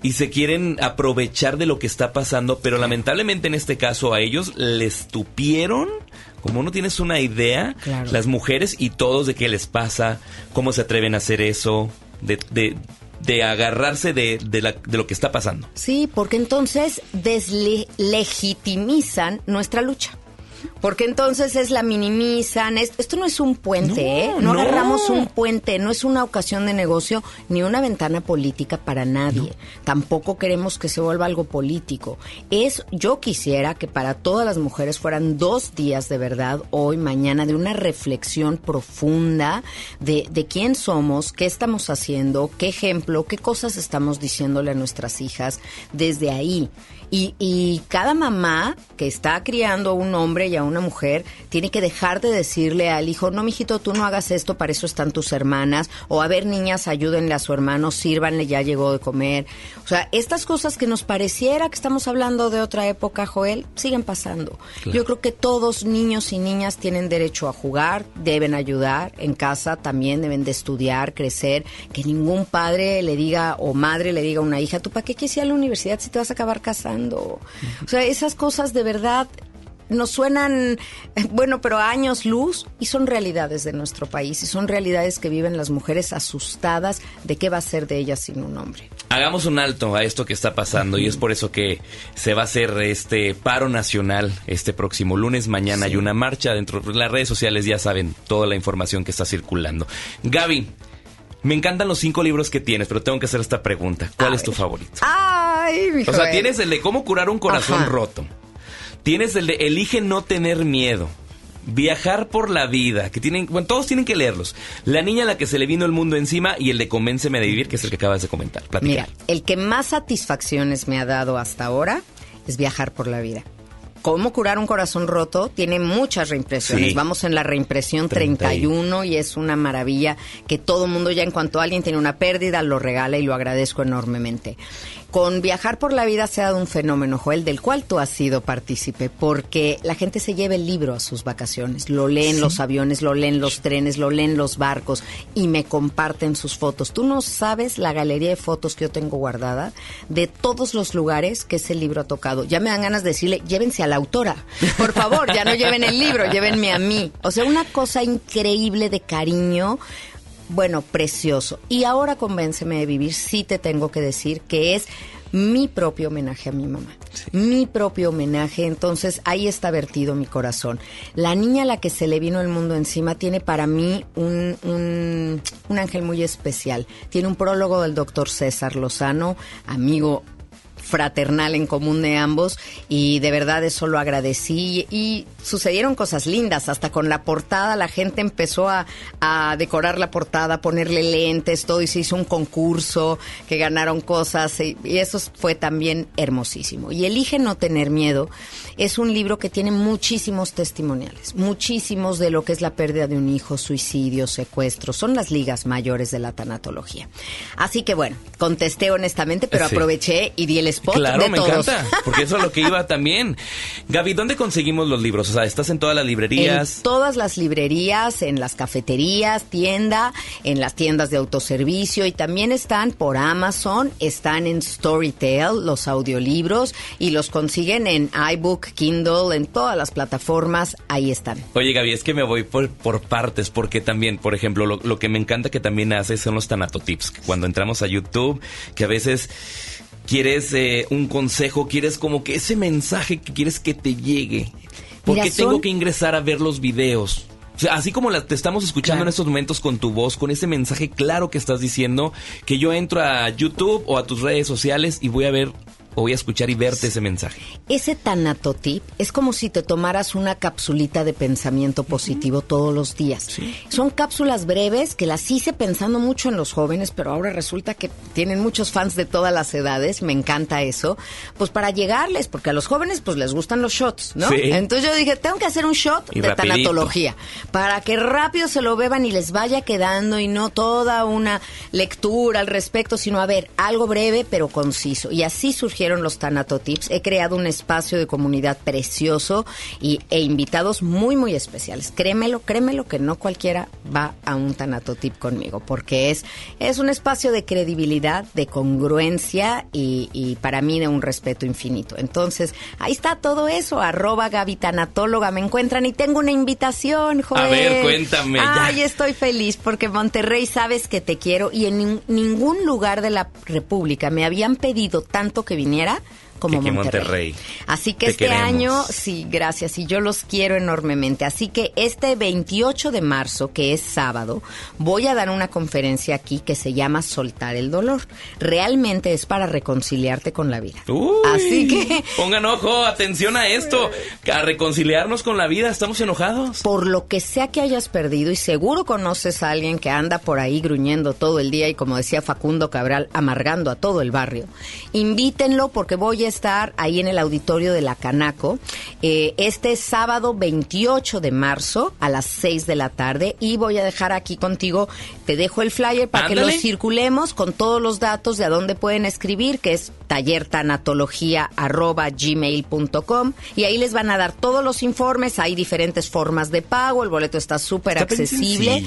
[SPEAKER 2] y se quieren aprovechar de lo que está pasando, pero lamentablemente en este caso a ellos les tupieron como no tienes una idea, claro. las mujeres y todos de qué les pasa, cómo se atreven a hacer eso, de, de, de agarrarse de, de, la- de lo que está pasando.
[SPEAKER 21] Sí, porque entonces deslegitimizan nuestra lucha. Porque entonces es la minimizan. es- esto no es un puente,
[SPEAKER 2] No,
[SPEAKER 21] ¿eh? No,
[SPEAKER 2] no.
[SPEAKER 21] agarramos un puente, no es una ocasión de negocio ni una ventana política para nadie. Tampoco queremos que se vuelva algo político. Es, yo quisiera que para todas las mujeres fueran dos días de verdad, hoy, mañana, de una reflexión profunda de, de quién somos, qué estamos haciendo, qué ejemplo, qué cosas estamos diciéndole a nuestras hijas desde ahí. Y, y cada mamá que está criando a un hombre y a una mujer tiene que dejar de decirle al hijo, no, mijito, tú no hagas esto, para eso están tus hermanas. O a ver, niñas, ayúdenle a su hermano, sírvanle, ya llegó de comer. O sea, estas cosas que nos pareciera que estamos hablando de otra época, Joel, siguen pasando.
[SPEAKER 23] Claro.
[SPEAKER 21] Yo creo que todos, niños y niñas, tienen derecho a jugar, deben ayudar en casa, también deben de estudiar, crecer. Que ningún padre le diga o madre le diga a una hija, ¿tú para qué quieres ir a la universidad si te vas a acabar casando? O sea, esas cosas de verdad nos suenan, bueno, pero a años luz y son realidades de nuestro país y son realidades que viven las mujeres asustadas de qué va a ser de ellas sin un hombre.
[SPEAKER 2] Hagamos un alto a esto que está pasando y es por eso que se va a hacer este paro nacional este próximo lunes. Mañana hay una marcha dentro de las redes sociales, ya saben toda la información que está circulando. Gaby, me encantan los cinco libros que tienes, pero tengo que hacer esta pregunta. ¿Cuál es tu favorito?
[SPEAKER 21] Ay, mi
[SPEAKER 2] O sea, tienes el de cómo curar un corazón
[SPEAKER 21] Ajá.
[SPEAKER 2] roto. Tienes el de elige no tener miedo. Viajar por la vida, que tienen, bueno, todos tienen que leerlos. La niña a la que se le vino el mundo encima y el de convénceme de vivir, que es el que acabas de comentar. Platica.
[SPEAKER 21] Mira, el que más satisfacciones me ha dado hasta ahora es viajar por la vida. ¿Cómo curar un corazón roto? Tiene muchas reimpresiones.
[SPEAKER 23] Sí.
[SPEAKER 21] Vamos en la reimpresión 31 y es una maravilla que todo mundo ya en cuanto alguien tiene una pérdida lo regala y lo agradezco enormemente. Con Viajar por la Vida se ha dado un fenómeno, Joel, del cual tú has sido partícipe, porque la gente se lleva el libro a sus vacaciones, lo leen los aviones, lo leen los trenes, lo leen los barcos y me comparten sus fotos. Tú no sabes la galería de fotos que yo tengo guardada de todos los lugares que ese libro ha tocado. Ya me dan ganas de decirle, llévense a la autora. Por favor, ya no lleven el libro, llévenme a mí. O sea, una cosa increíble de cariño. Bueno, precioso. Y ahora convénceme de vivir, sí te tengo que decir que es mi propio homenaje a mi mamá. Mi propio homenaje, entonces ahí está vertido mi corazón. La niña a la que se le vino el mundo encima tiene para mí un, un, un ángel muy especial. Tiene un prólogo del doctor César Lozano, amigo fraternal en común de ambos y de verdad eso lo agradecí y sucedieron cosas lindas, hasta con la portada la gente empezó a, a decorar la portada, ponerle lentes, todo y se hizo un concurso que ganaron cosas y, y eso fue también hermosísimo. Y Elige no tener miedo es un libro que tiene muchísimos testimoniales, muchísimos de lo que es la pérdida de un hijo, suicidio, secuestro, son las ligas mayores de la tanatología. Así que bueno, contesté honestamente, pero
[SPEAKER 2] Sí.
[SPEAKER 21] aproveché y di el spot
[SPEAKER 2] Claro,
[SPEAKER 21] de
[SPEAKER 2] me
[SPEAKER 21] todos.
[SPEAKER 2] encanta, porque eso es lo que iba también. Gaby, ¿dónde conseguimos los libros? O sea, ¿estás en todas las librerías?
[SPEAKER 21] En todas las librerías, en las cafeterías, tienda, en las tiendas de autoservicio y también están por Amazon, están en Storytel, los audiolibros y los consiguen en iBook, Kindle, en todas las plataformas, ahí están.
[SPEAKER 2] Oye, Gaby, es que me voy por, por partes, porque también, por ejemplo, lo, lo que me encanta que también haces son los tanatotips. que Cuando entramos a YouTube, que a veces quieres eh, un consejo, quieres como que ese mensaje que quieres que te llegue. Porque
[SPEAKER 21] Mira,
[SPEAKER 2] tengo que ingresar a ver los videos. O sea, así como la- te estamos escuchando en estos momentos con tu voz, con ese mensaje claro que estás diciendo, que yo entro a YouTube o a tus redes sociales y voy a ver voy a escuchar y verte ese mensaje.
[SPEAKER 21] Ese tanatotip es como si te tomaras una capsulita de pensamiento positivo todos los días. Son cápsulas breves que las hice pensando mucho en los jóvenes, pero ahora resulta que tienen muchos fans de todas las edades. Me encanta eso. Pues para llegarles, porque a los jóvenes pues les gustan los shots, ¿no?
[SPEAKER 23] Sí.
[SPEAKER 21] Entonces yo dije, tengo que hacer un shot
[SPEAKER 23] Y
[SPEAKER 21] de
[SPEAKER 23] rapidito.
[SPEAKER 21] tanatología para que rápido se lo beban y les vaya quedando y no toda una lectura al respecto, sino a ver, algo breve pero conciso. Y así surgieron surgieron los Tanatotips, he creado un espacio de comunidad precioso y, e invitados muy, muy especiales. Créemelo, créemelo que no cualquiera va a un Tanatotip conmigo, porque es, es un espacio de credibilidad, de congruencia y, y para mí de un respeto infinito. Entonces, ahí está todo eso, arroba Gaby Tanatóloga, me encuentran y tengo una invitación, Joel.
[SPEAKER 2] A ver, cuéntame, ya.
[SPEAKER 21] Ay, estoy feliz porque Monterrey sabes que te quiero y en nin- ningún lugar de la República me habían pedido tanto que viniera ingeniera, como
[SPEAKER 2] Que
[SPEAKER 21] Monterrey.
[SPEAKER 2] Monterrey.
[SPEAKER 21] Así que
[SPEAKER 2] Te
[SPEAKER 21] este
[SPEAKER 2] queremos.
[SPEAKER 21] año, sí, gracias, y yo los quiero enormemente. Así que este 28 de marzo, que es sábado, voy a dar una conferencia aquí que se llama Soltar el dolor. Realmente es para reconciliarte con la vida.
[SPEAKER 2] Uy,
[SPEAKER 21] Así que
[SPEAKER 2] Pongan ojo, atención a esto. A reconciliarnos con la vida, estamos enojados.
[SPEAKER 21] por lo que sea que hayas perdido, y seguro conoces a alguien que anda por ahí gruñendo todo el día y como decía Facundo Cabral, amargando a todo el barrio, invítenlo porque voy a estar ahí en el auditorio de la Canaco eh, este sábado 28 de marzo a las 6 de la tarde. Y voy a dejar aquí contigo, te dejo el flyer para que lo circulemos con todos los datos de a dónde pueden escribir, que es tallertanatología.gmail.com y ahí les van a dar todos los informes, hay diferentes formas de pago, el boleto está súper accesible.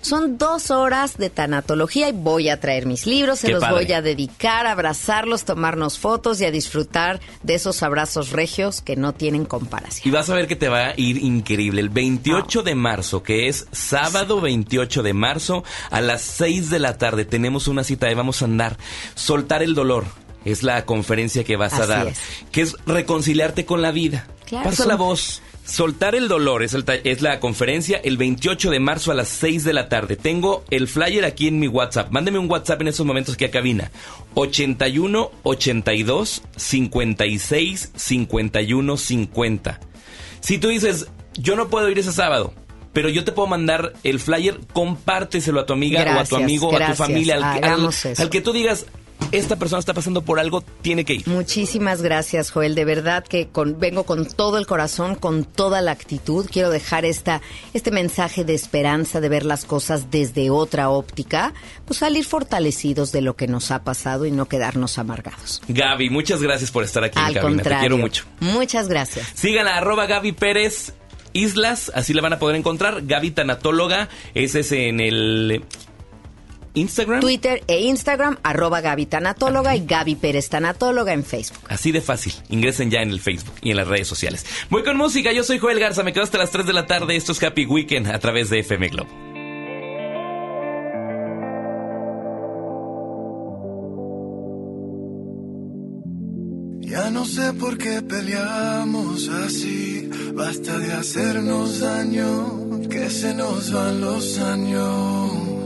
[SPEAKER 21] Son dos horas de tanatología y voy a traer mis libros, se
[SPEAKER 2] Qué
[SPEAKER 21] los
[SPEAKER 2] padre.
[SPEAKER 21] voy a dedicar, a abrazarlos, tomarnos fotos y a disfrutar de esos abrazos regios que no tienen comparación.
[SPEAKER 2] Y vas a ver que te va a ir increíble. El 28 de marzo, que es sábado 28 de marzo, a las 6 de la tarde, tenemos una cita y vamos a andar. Soltar el dolor. Es la conferencia que vas a dar.
[SPEAKER 21] es.
[SPEAKER 2] Que es reconciliarte con la vida.
[SPEAKER 21] Claro,
[SPEAKER 2] Pasa la voz. Soltar el dolor es, el ta- es la conferencia el 28 de marzo a las 6 de la tarde. Tengo el flyer aquí en mi WhatsApp. Mándeme un WhatsApp en estos momentos aquí a cabina. 81 82 56 51 50. Si tú dices, yo no puedo ir ese sábado, pero yo te puedo mandar el flyer, compárteselo a tu amiga o a
[SPEAKER 21] Gracias,
[SPEAKER 2] tu amigo o a tu
[SPEAKER 21] gracias.
[SPEAKER 2] familia, al, que- al que tú digas, esta persona está pasando por algo, tiene que ir.
[SPEAKER 21] Muchísimas gracias, Joel. De verdad que con- vengo con todo el corazón, con toda la actitud. Quiero dejar esta, este mensaje de esperanza, de ver las cosas desde otra óptica, pues salir fortalecidos de lo que nos ha pasado y no quedarnos amargados.
[SPEAKER 2] Gaby, muchas gracias por estar aquí
[SPEAKER 21] Al
[SPEAKER 2] en cabina.
[SPEAKER 21] contrario.
[SPEAKER 2] Te quiero mucho.
[SPEAKER 21] Muchas gracias.
[SPEAKER 2] Sigan a arroba Gaby Pérez Islas, así la van a poder encontrar. Gaby Tanatóloga, ese es en el Instagram.
[SPEAKER 21] Twitter e Instagram, arroba Gaby Tanatóloga y Gaby Pérez Tanatóloga en Facebook.
[SPEAKER 2] Así de fácil. Ingresen ya en el Facebook y en las redes sociales. Voy con música. Yo soy Joel Garza. Me quedo hasta las 3 de la tarde. Esto es Happy Weekend a través de FM Globo.
[SPEAKER 19] Ya no sé por qué peleamos así, basta de hacernos daño, que se nos van los años.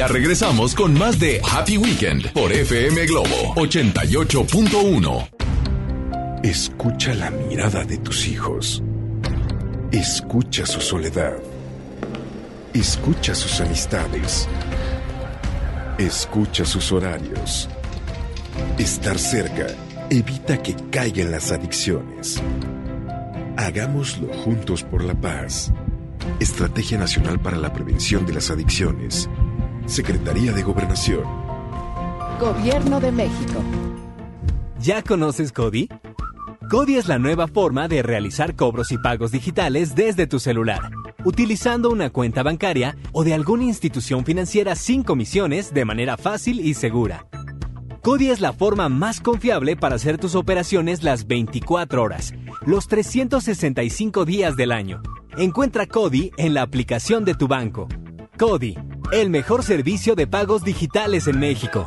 [SPEAKER 1] Ya regresamos con más de Happy Weekend por FM Globo 88.1.
[SPEAKER 24] Escucha la mirada de tus hijos. Escucha su soledad. Escucha sus amistades. Escucha sus horarios. Estar cerca evita que caigan las adicciones. Hagámoslo juntos por la paz. Estrategia Nacional para la Prevención de las Adicciones. Secretaría de Gobernación.
[SPEAKER 23] Gobierno de México.
[SPEAKER 25] ¿Ya conoces Cody? Cody es la nueva forma de realizar cobros y pagos digitales desde tu celular, utilizando una cuenta bancaria o de alguna institución financiera sin comisiones de manera fácil y segura. Cody es la forma más confiable para hacer tus operaciones las 24 horas, los 365 días del año. Encuentra Cody en la aplicación de tu banco. Cody, el mejor servicio de pagos digitales en México.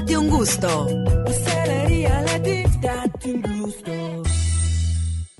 [SPEAKER 16] Date un gusto.
[SPEAKER 26] La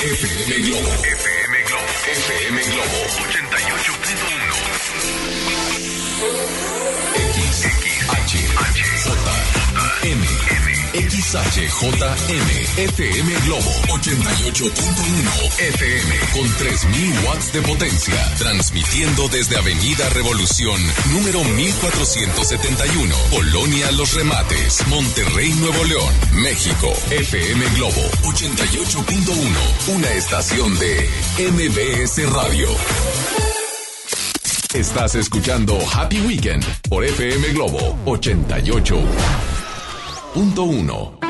[SPEAKER 1] FM Globo. FM Globo. FM Globo 88.1. X, H, J, M. XHJM. FM Globo 88.1 FM con 3.000 watts de potencia. Transmitiendo desde Avenida Revolución, número 1471. Colonia Los Remates, Monterrey, Nuevo León, México. FM Globo 88.1. Una estación de MBS Radio. Estás escuchando Happy Weekend por FM Globo
[SPEAKER 22] Punto
[SPEAKER 2] 1.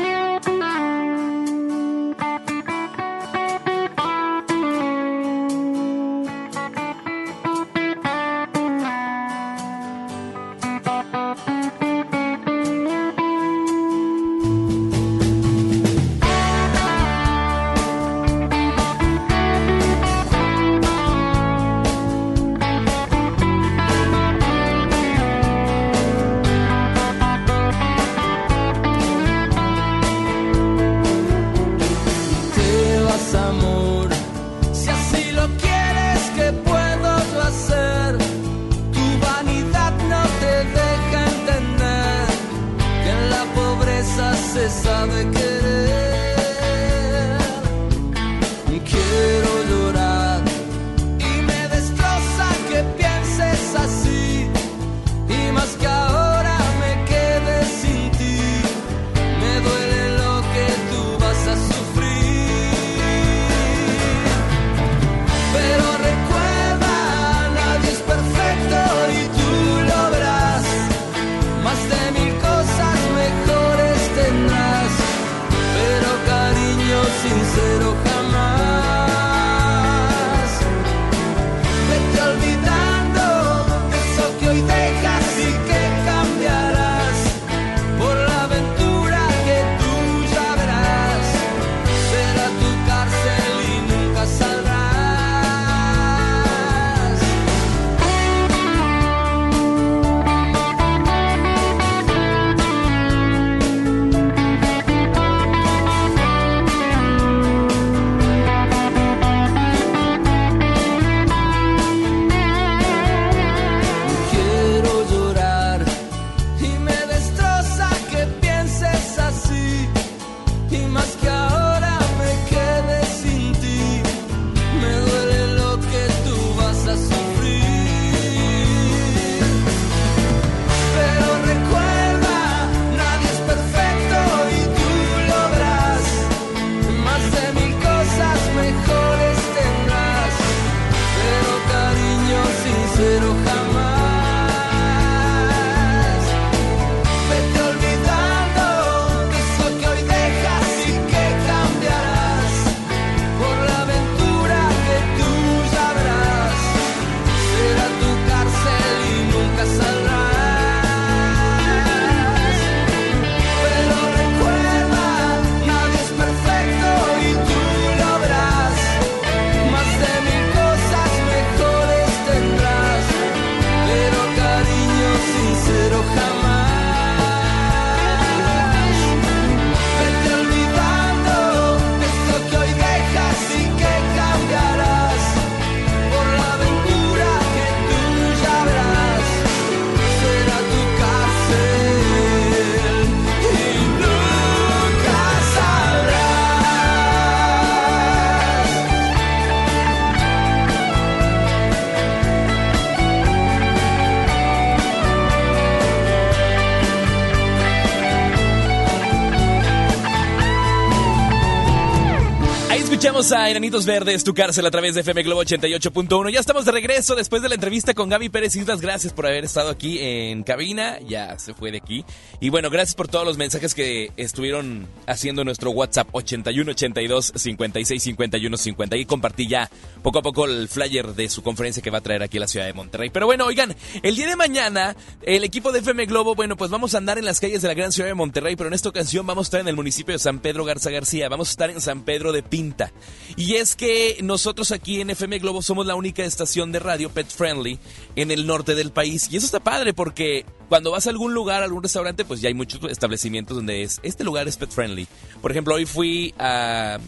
[SPEAKER 2] Escuchamos a Enanitos Verdes, tu cárcel a través de FM Globo 88.1. Ya estamos de regreso después de la entrevista con Gaby Pérez Islas. Gracias por haber estado aquí en cabina. Ya se fue de aquí. Y bueno, gracias por todos los mensajes que estuvieron haciendo nuestro WhatsApp 81 82 56 51 50. Y compartí ya poco a poco el flyer de su conferencia que va a traer aquí a la ciudad de Monterrey. Pero bueno, oigan, el día de mañana, el equipo de FM Globo, bueno, pues vamos a andar en las calles de la gran ciudad de Monterrey, pero en esta ocasión vamos a estar en el municipio de San Pedro Garza García. Vamos a estar en San Pedro de Pinta. Y es que nosotros aquí en FM Globo somos la única estación de radio pet friendly en el norte del país. Y eso está padre porque cuando vas a algún lugar, a algún restaurante, pues ya hay muchos establecimientos donde es, este lugar es pet friendly. Por ejemplo, hoy fui a,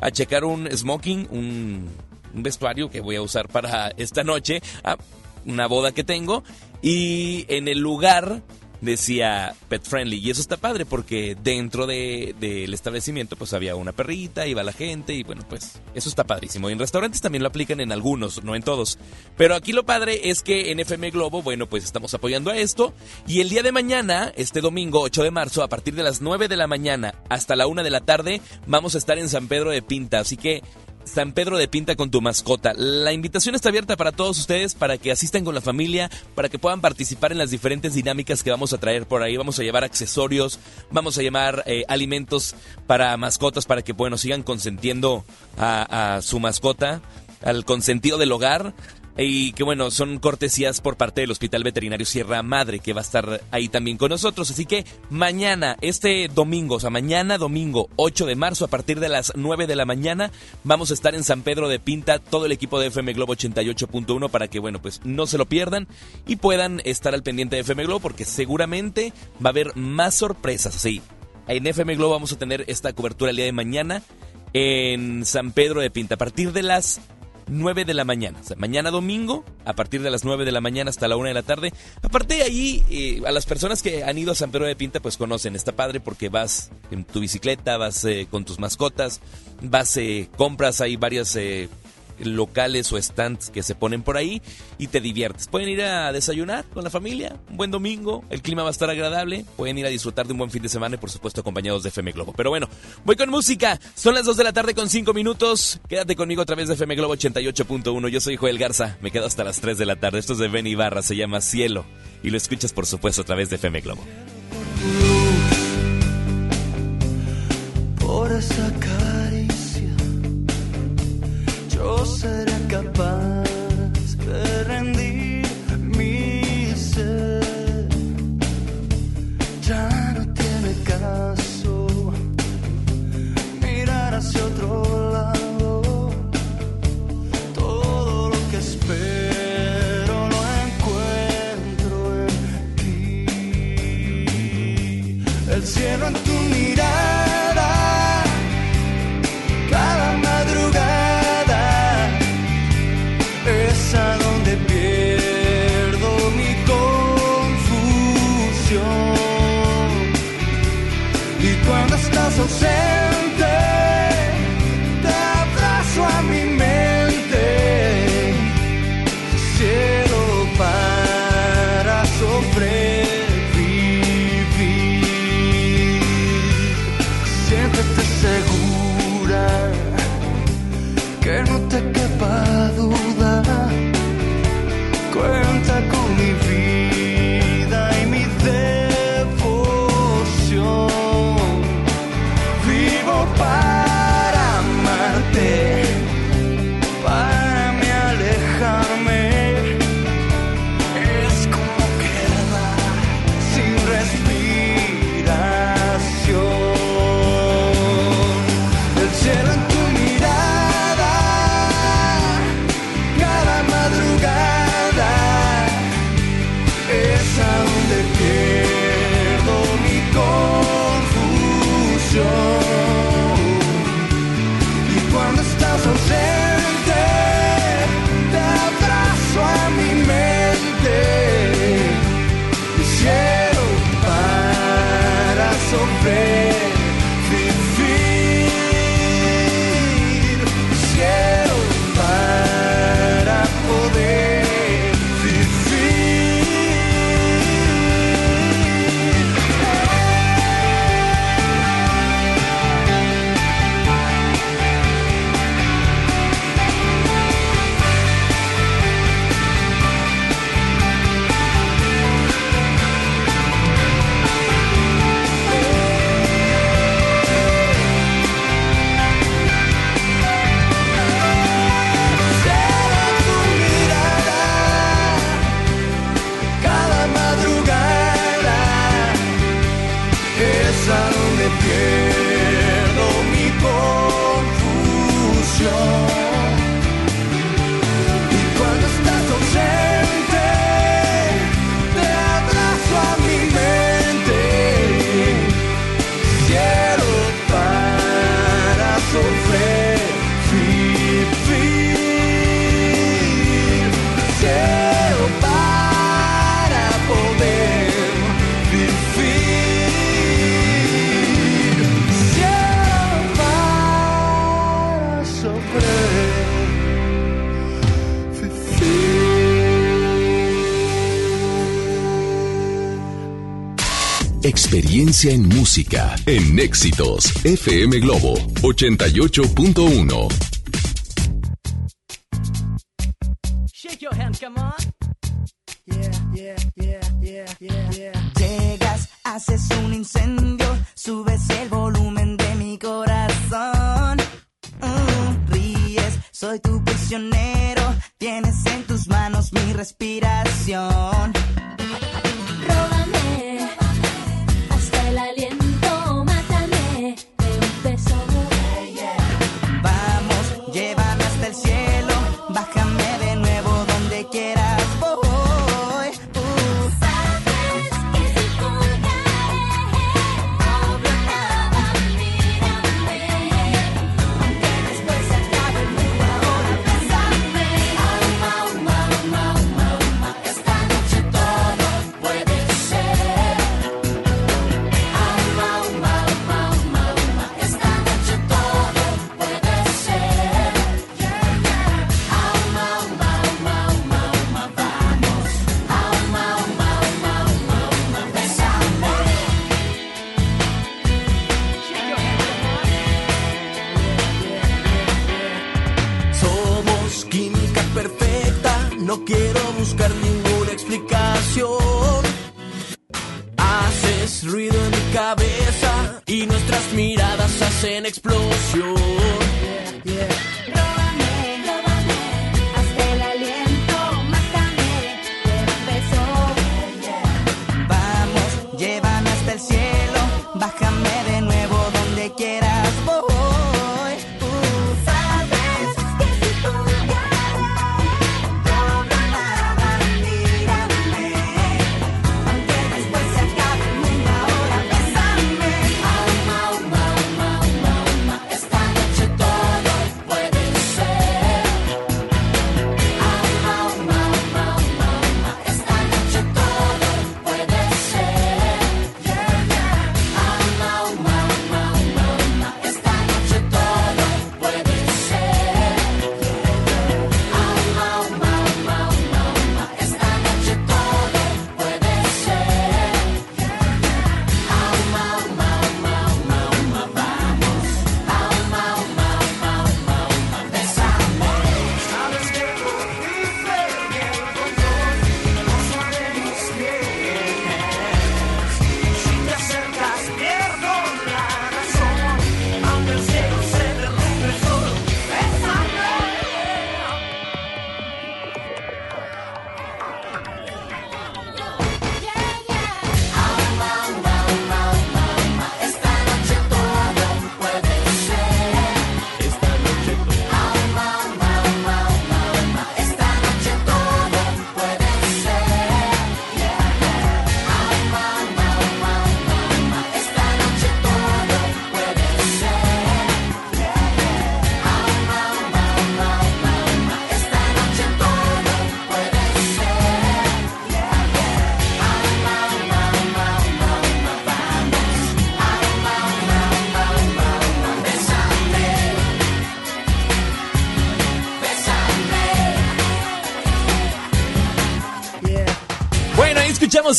[SPEAKER 2] a checar un smoking, un, un vestuario que voy a usar para esta noche, a una boda que tengo. Y en el lugar decía pet friendly y eso está padre porque dentro de- del establecimiento pues había una perrita, iba la gente y bueno pues eso está padrísimo. Y en restaurantes también lo aplican en algunos, no en todos. Pero aquí lo padre es que en FM Globo, bueno pues estamos apoyando a esto y el día de mañana, este domingo 8 de marzo, a partir de las 9 de la mañana hasta la 1 de la tarde, vamos a estar en San Pedro de Pinta, así que San Pedro de Pinta con tu mascota. La invitación está abierta para todos ustedes, para que asistan con la familia, para que puedan participar en las diferentes dinámicas que vamos a traer por ahí. Vamos a llevar accesorios, vamos a llevar eh, alimentos para mascotas, para que bueno, sigan consentiendo a, a su mascota, al consentido del hogar. Y que bueno, son cortesías por parte del Hospital Veterinario Sierra Madre, que va a estar ahí también con nosotros. Así que mañana, este domingo, o sea, mañana domingo 8 de marzo, a partir de las 9 de la mañana, vamos a estar en San Pedro de Pinta, todo el equipo de FM Globo 88.1, para que bueno, pues no se lo pierdan y puedan estar al pendiente de FM Globo, porque seguramente va a haber más sorpresas. Sí, en FM Globo vamos a tener esta cobertura el día de mañana en San Pedro de Pinta, a partir de las 9 de la mañana. O sea, mañana domingo, a partir de las 9 de la mañana hasta la 1 de la tarde. Aparte de ahí, eh, a las personas que han ido a San Pedro de Pinta, pues conocen. Está padre porque vas en tu bicicleta, vas eh, con tus mascotas, vas, eh, compras, hay varias eh, locales o stands que se ponen por ahí y te diviertes. Pueden ir a desayunar con la familia, un buen domingo, el clima va a estar agradable, pueden ir a disfrutar de un buen fin de semana y por supuesto acompañados de FM Globo. Pero bueno, voy con música, son las 2 de la tarde con 5 minutos, quédate conmigo a través de FM Globo 88.1, yo soy Joel Garza, me quedo hasta las 3 de la tarde, esto es de Ben Ibarra, se llama Cielo. Y lo escuchas por supuesto a través de FM Globo.
[SPEAKER 19] por yo seré capaz de rendir mi ser. Ya no tiene caso mirar hacia otro lado. Todo lo que espero lo encuentro en ti. El cielo en tu En
[SPEAKER 1] música en Éxitos FM Globo 88.1.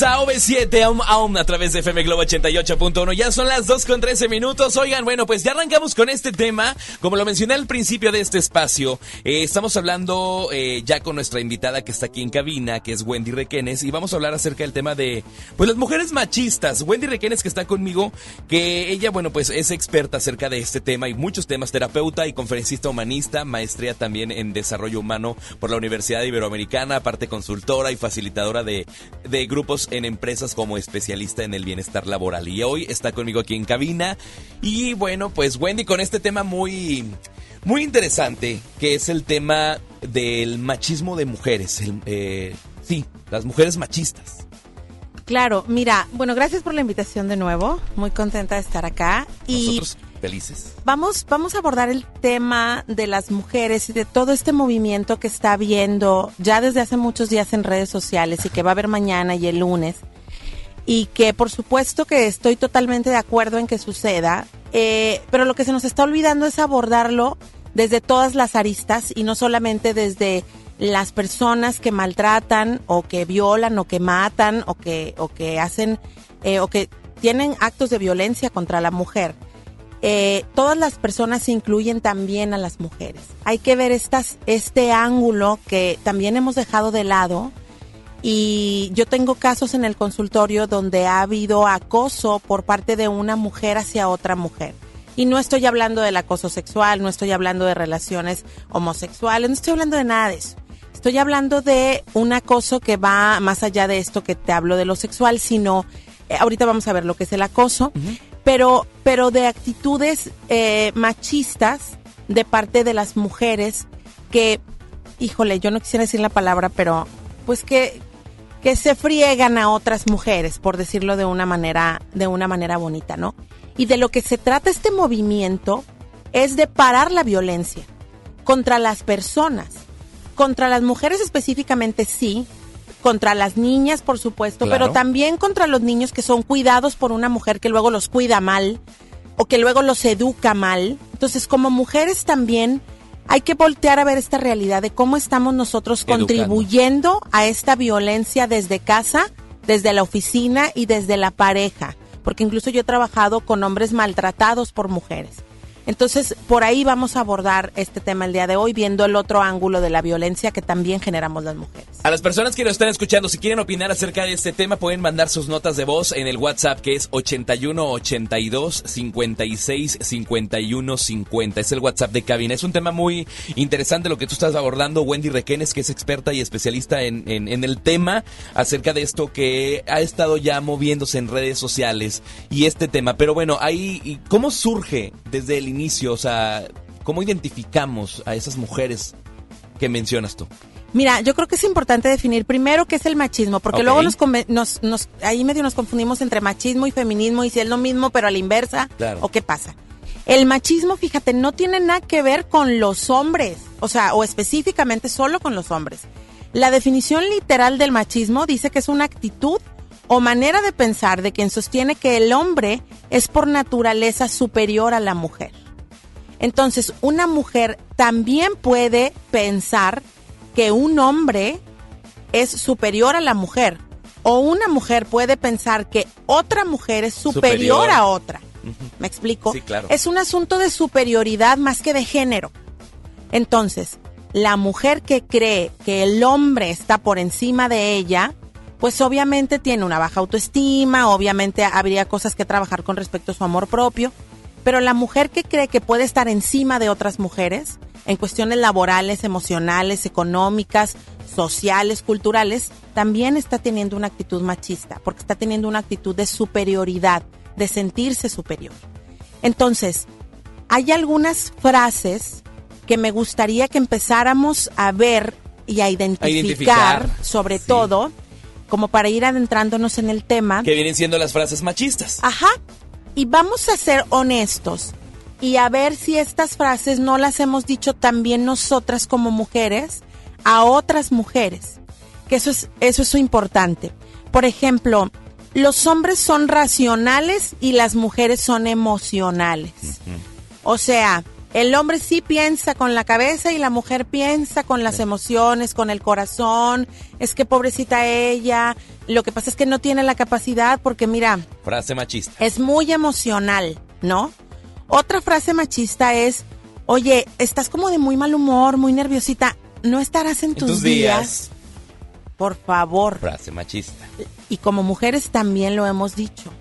[SPEAKER 2] a OV7 Aum Aum a través de FM Globo 88.1. Ya son las 2 con 13 minutos. Oigan, bueno, pues ya arrancamos con este tema. Como lo mencioné al principio de este espacio, eh, estamos hablando eh, ya con nuestra invitada que está aquí en cabina, que es Wendy Requenes, y vamos a hablar acerca del tema de, pues las mujeres machistas. Wendy Requenes que está conmigo, que ella, bueno, pues es experta acerca de este tema y muchos temas, terapeuta y conferencista humanista, maestría también en desarrollo humano por la Universidad Iberoamericana, aparte consultora y facilitadora de, de grupos en empresas como especialista en el bienestar laboral. Y hoy está conmigo aquí en cabina. Y bueno, pues Wendy con este tema muy, muy interesante, que es el tema del machismo de mujeres. El, eh, sí, las mujeres machistas.
[SPEAKER 27] Claro, mira, bueno, gracias por la invitación de nuevo. Muy contenta de estar acá. Y
[SPEAKER 2] Nosotros
[SPEAKER 27] vamos, vamos a abordar el tema de las mujeres y de todo este movimiento que está habiendo ya desde hace muchos días en redes sociales y que va a haber mañana y el lunes. Y que por supuesto que estoy totalmente de acuerdo en que suceda, eh, pero lo que se nos está olvidando es abordarlo desde todas las aristas y no solamente desde las personas que maltratan o que violan o que matan o que, o que hacen eh, o que tienen actos de violencia contra la mujer. Eh, todas las personas incluyen también a las mujeres. Hay que ver estas, este ángulo que también hemos dejado de lado. Y yo tengo casos en el consultorio donde ha habido acoso por parte de una mujer hacia otra mujer. Y no estoy hablando del acoso sexual, no estoy hablando de relaciones homosexuales, no estoy hablando de nada de eso. Estoy hablando de un acoso que va más allá de esto que te hablo de lo sexual, sino eh, ahorita vamos a ver lo que es el acoso, pero, pero de actitudes eh, machistas de parte de las mujeres que, híjole, yo no quisiera decir la palabra, pero pues que, que se friegan a otras mujeres, por decirlo de una manera, de una manera bonita, ¿no? Y de lo que se trata este movimiento es de parar la violencia contra las personas, contra las mujeres específicamente sí, contra las niñas por supuesto,
[SPEAKER 28] Claro.
[SPEAKER 27] pero también contra los niños que son cuidados por una mujer que luego los cuida mal o que luego los educa mal. Entonces, como mujeres también hay que voltear a ver esta realidad de cómo estamos nosotros
[SPEAKER 28] Educando.
[SPEAKER 27] contribuyendo a esta violencia desde casa, desde la oficina y desde la pareja, porque incluso yo he trabajado con hombres maltratados por mujeres. Entonces, por ahí vamos a abordar este tema el día de hoy, viendo el otro ángulo de la violencia que también generamos las mujeres.
[SPEAKER 2] A las personas que nos están escuchando, si quieren opinar acerca de este tema, pueden mandar sus notas de voz en el WhatsApp que es 81 82 56 51 50. Es el WhatsApp de cabina. Es un tema muy interesante lo que tú estás abordando, Wendy Requenes, que es experta y especialista en, en, el tema acerca de esto que ha estado ya moviéndose en redes sociales y este tema. Pero bueno, ahí, ¿y ¿cómo surge desde el inicio? O sea, ¿cómo identificamos a esas mujeres que mencionas tú?
[SPEAKER 27] Mira, yo creo que es importante definir primero qué es el machismo, porque
[SPEAKER 2] Ok.
[SPEAKER 27] luego nos, nos, nos- ahí medio nos confundimos entre machismo y feminismo y si es lo mismo pero a la inversa
[SPEAKER 2] Claro.
[SPEAKER 27] o qué pasa. El machismo, fíjate, no tiene nada que ver con los hombres, o sea, o específicamente solo con los hombres. La definición literal del machismo dice que es una actitud o manera de pensar de quien sostiene que el hombre es por naturaleza superior a la mujer. Entonces, una mujer también puede pensar que un hombre es superior a la mujer. O una mujer puede pensar que otra mujer es superior,
[SPEAKER 2] Superior.
[SPEAKER 27] a otra. ¿Me explico?
[SPEAKER 2] Sí, claro.
[SPEAKER 27] Es un asunto de superioridad más que de género. Entonces, la mujer que cree que el hombre está por encima de ella, pues obviamente tiene una baja autoestima, obviamente habría cosas que trabajar con respecto a su amor propio, pero la mujer que cree que puede estar encima de otras mujeres, en cuestiones laborales, emocionales, económicas, sociales, culturales, también está teniendo una actitud machista, porque está teniendo una actitud de superioridad, de sentirse superior. Entonces, hay algunas frases que me gustaría que empezáramos a ver y a identificar,
[SPEAKER 2] identificar,
[SPEAKER 27] sobre todo, como para ir adentrándonos en el tema.
[SPEAKER 2] Que vienen siendo las frases machistas.
[SPEAKER 27] Ajá. Y vamos a ser honestos y a ver si estas frases no las hemos dicho también nosotras como mujeres a otras mujeres. Que eso es, eso es importante. Por ejemplo, los hombres son racionales y las mujeres son emocionales. O sea, el hombre sí piensa con la cabeza y la mujer piensa con las emociones, con el corazón. Es que pobrecita ella. Lo que pasa es que no tiene la capacidad porque mira,
[SPEAKER 2] Frase machista.
[SPEAKER 27] es muy emocional, ¿no? Otra frase machista es, oye, estás como de muy mal humor, muy nerviosita. ¿No estarás en
[SPEAKER 2] En
[SPEAKER 27] tus,
[SPEAKER 2] tus
[SPEAKER 27] días?
[SPEAKER 2] días.
[SPEAKER 27] Por favor.
[SPEAKER 2] Frase machista.
[SPEAKER 27] Y como mujeres también lo hemos dicho.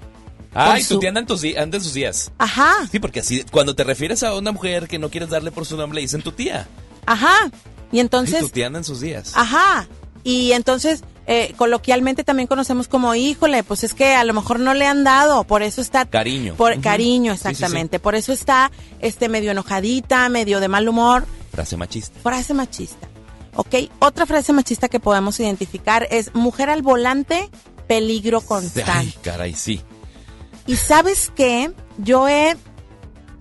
[SPEAKER 2] Ay,
[SPEAKER 27] Con
[SPEAKER 2] tu
[SPEAKER 27] su-
[SPEAKER 2] tía anda en, tus di- anda en sus días.
[SPEAKER 27] Ajá,
[SPEAKER 2] Sí, porque así, cuando te refieres a una mujer que no quieres darle por su nombre, le dicen tu tía.
[SPEAKER 27] ajá. Y
[SPEAKER 2] Ay,
[SPEAKER 27] entonces,
[SPEAKER 2] tu tía anda en sus días.
[SPEAKER 27] Ajá. Y entonces, eh, coloquialmente también conocemos como, híjole, pues es que a lo mejor no le han dado, por eso está...
[SPEAKER 2] Cariño.
[SPEAKER 27] Por cariño,
[SPEAKER 2] Sí, sí, sí.
[SPEAKER 27] exactamente. Por eso está este medio enojadita, medio de mal humor.
[SPEAKER 2] Frase machista.
[SPEAKER 27] Frase machista. ¿Ok? Otra frase machista que podemos identificar es mujer al volante, peligro constante.
[SPEAKER 2] Ay, caray, sí.
[SPEAKER 27] Y sabes qué? Yo he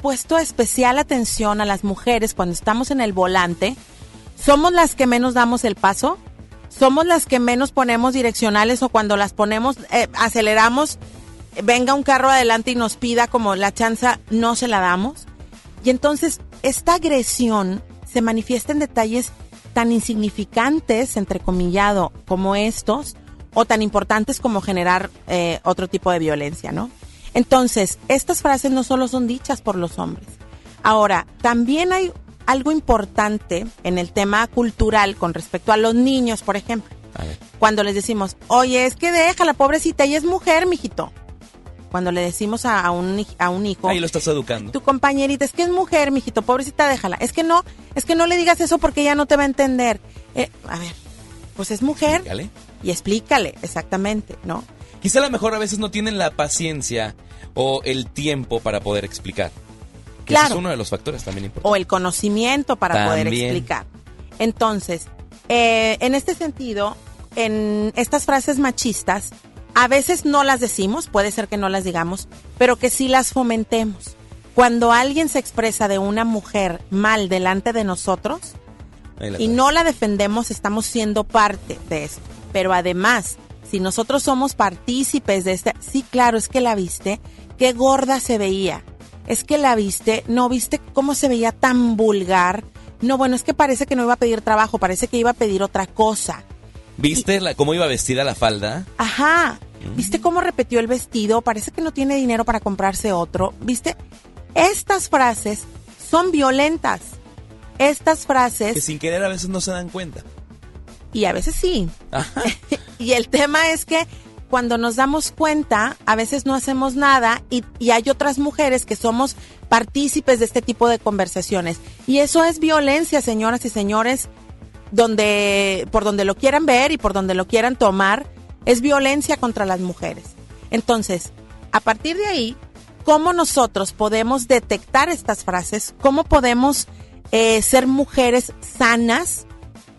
[SPEAKER 27] puesto especial atención a las mujeres cuando estamos en el volante. Somos las que menos damos el paso. Somos las que menos ponemos direccionales o cuando las ponemos, eh, aceleramos, venga un carro adelante y nos pida como la chanza, no se la damos. Y entonces esta agresión se manifiesta en detalles tan insignificantes, entrecomillado, como estos, o tan importantes como generar eh, otro tipo de violencia, ¿no? Entonces, estas frases no solo son dichas por los hombres. Ahora, también hay algo importante en el tema cultural con respecto a los niños, por ejemplo.
[SPEAKER 2] A ver.
[SPEAKER 27] Cuando les decimos, oye, es que deja la pobrecita, ella es mujer, mijito. Cuando le decimos a, a un, a un hijo,
[SPEAKER 2] Ahí lo estás educando.
[SPEAKER 27] tu compañerita, es que es mujer, mijito, pobrecita, déjala. Es que no, es que no le digas eso porque ella no te va a entender. Eh, a ver, pues es mujer
[SPEAKER 2] Explícale.
[SPEAKER 27] y explícale, exactamente, ¿no?
[SPEAKER 2] Quizá a lo mejor a veces no tienen la paciencia o el tiempo para poder explicar. Ese
[SPEAKER 27] Claro.
[SPEAKER 2] es uno de los factores también importantes.
[SPEAKER 27] o el conocimiento para poder explicar. Entonces, eh, en este sentido, en estas frases machistas, a veces no las decimos, puede ser que no las digamos, pero que sí las fomentemos. Cuando alguien se expresa de una mujer mal delante de nosotros y no la defendemos, estamos siendo parte de esto. Pero además, si nosotros somos partícipes de esta, sí, claro, es que la viste, qué gorda se veía. Es que la viste, no viste cómo se veía tan vulgar. No, bueno, es que parece que no iba a pedir trabajo, parece que iba a pedir otra cosa.
[SPEAKER 2] ¿Viste la, cómo iba vestida la falda?
[SPEAKER 27] Ajá. ¿Viste cómo repetió el vestido? Parece que no tiene dinero para comprarse otro. ¿Viste? Estas frases son violentas. Estas frases...
[SPEAKER 26] Que sin querer a veces no se dan cuenta.
[SPEAKER 27] Y a veces sí. y el tema es que cuando nos damos cuenta, a veces no hacemos nada y, hay otras mujeres que somos partícipes de este tipo de conversaciones. Y eso es violencia, señoras y señores, donde, por donde lo quieran ver y por donde lo quieran tomar, es violencia contra las mujeres. Entonces, a partir de ahí, ¿cómo nosotros podemos detectar estas frases? ¿Cómo podemos eh, ser mujeres sanas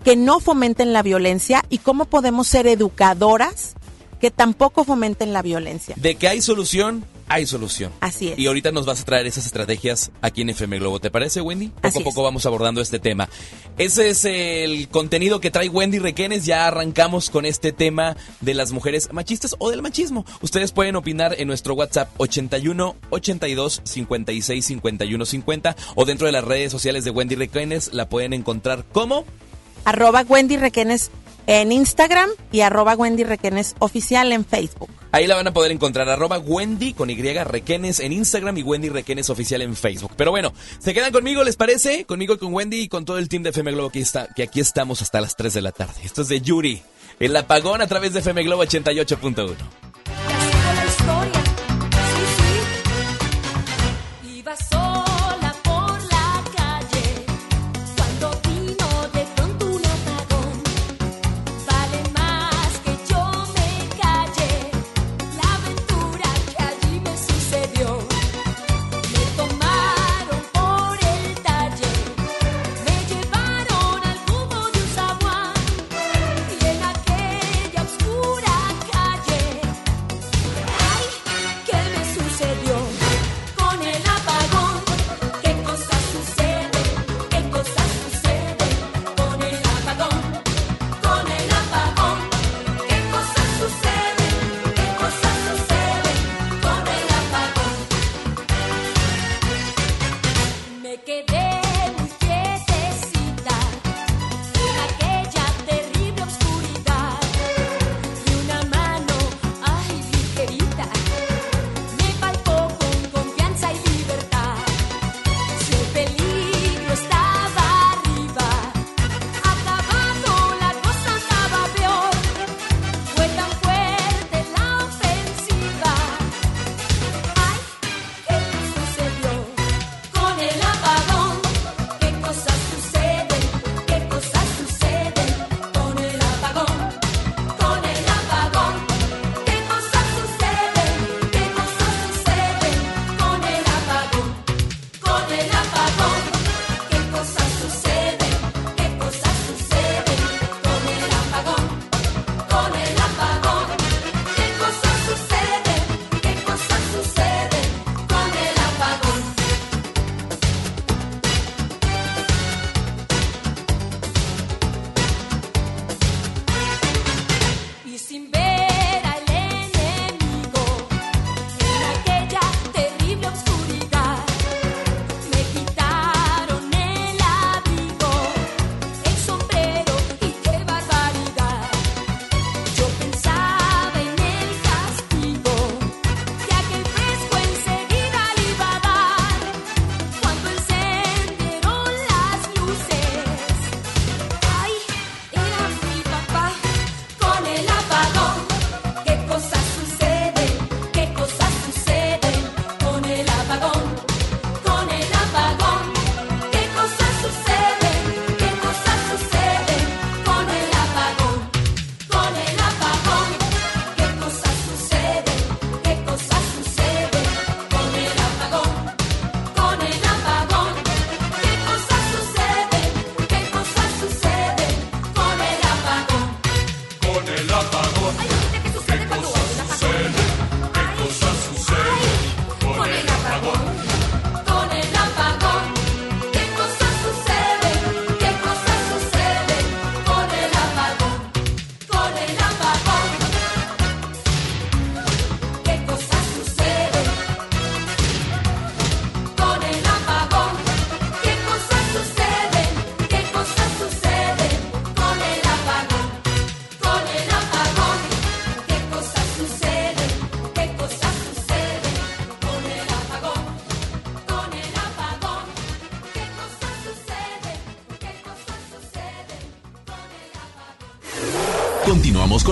[SPEAKER 27] que no fomenten la violencia? ¿Y cómo podemos ser educadoras que tampoco fomenten la violencia?
[SPEAKER 26] De que hay solución, hay solución.
[SPEAKER 27] Así es.
[SPEAKER 26] Y ahorita nos vas a traer esas estrategias aquí en FM Globo. ¿Te parece, Wendy? Poco
[SPEAKER 27] Así
[SPEAKER 26] a poco
[SPEAKER 27] es.
[SPEAKER 26] vamos abordando este tema. Ese es el contenido que trae Wendy Requenes. Ya arrancamos con este tema de las mujeres machistas o del machismo. Ustedes pueden opinar en nuestro WhatsApp 81 82 56 51 50 o dentro de las redes sociales de Wendy Requenes la pueden encontrar como
[SPEAKER 27] Arroba Wendy Requenes en Instagram y arroba Wendy Requenes oficial en Facebook.
[SPEAKER 26] Ahí la van a poder encontrar, arroba Wendy con Y Requenes en Instagram y Wendy Requenes oficial en Facebook. Pero bueno, ¿se quedan conmigo, les parece? Conmigo, con Wendy y con todo el team de FM Globo que, está, que aquí estamos hasta las 3 de la tarde. Esto es de Yuri, el apagón a través de FM Globo 88.1.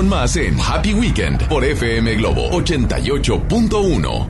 [SPEAKER 29] más en
[SPEAKER 1] Happy Weekend por FM Globo 88.1.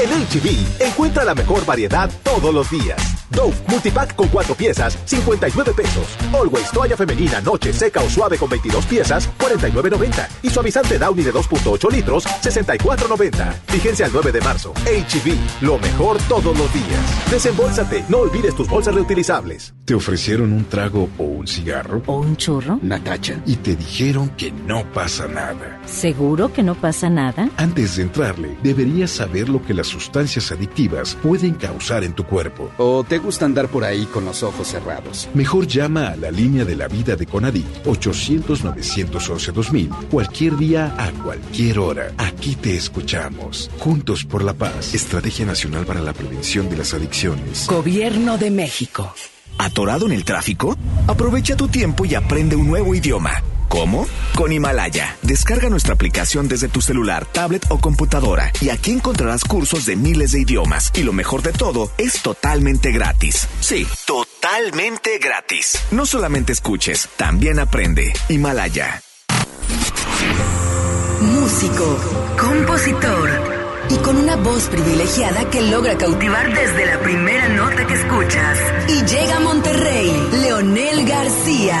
[SPEAKER 30] En HB, encuentra la mejor variedad todos los días. Dove Multipack con 4 piezas, 59 pesos. Always toalla femenina, noche, seca o suave con 22 piezas, 49.90. Y suavizante Downy de 2.8 litros, 64.90. Fíjense al 9 de marzo. HB, lo mejor todos los días. Desembolsate, no olvides tus bolsas reutilizables.
[SPEAKER 24] ¿Te ofrecieron un trago o un cigarro?
[SPEAKER 31] ¿O un churro?
[SPEAKER 24] Natacha. Y te dijeron que no pasa nada.
[SPEAKER 31] ¿Seguro que no pasa nada?
[SPEAKER 24] Antes de entrarle, deberías saber lo que las sustancias adictivas pueden causar en tu cuerpo.
[SPEAKER 32] ¿O te gusta andar por ahí con los ojos cerrados?
[SPEAKER 24] Mejor llama a la línea de la vida de Conadic 800-911-2000 cualquier día a cualquier hora. Aquí te escuchamos. Juntos por la paz. Estrategia Nacional para la Prevención de las Adicciones.
[SPEAKER 33] Gobierno de México. ¿Atorado en el tráfico? Aprovecha tu tiempo y aprende un nuevo idioma. ¿Cómo? Con Himalaya. Descarga nuestra aplicación desde tu celular, tablet o computadora y aquí encontrarás cursos de miles de idiomas. Y lo mejor de todo, es totalmente gratis. Sí, totalmente gratis. No solamente escuches, también aprende. Himalaya.
[SPEAKER 16] Músico, compositor y con una voz privilegiada que logra cautivar desde la primera nota que escuchas. Y llega a Monterrey, Leonel García.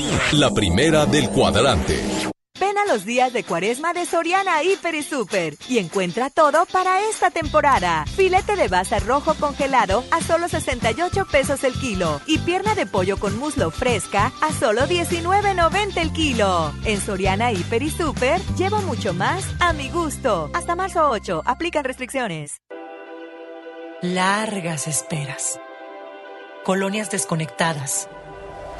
[SPEAKER 1] La primera del cuadrante.
[SPEAKER 17] Ven a los días de cuaresma de Soriana Hiper y Super y encuentra todo para esta temporada. Filete de baza rojo congelado a solo 68 pesos el kilo y pierna de pollo con muslo fresca a solo 19.90 el kilo. En Soriana Hiper y Super llevo mucho más a mi gusto. Hasta marzo 8, aplican restricciones.
[SPEAKER 34] Largas esperas. Colonias desconectadas.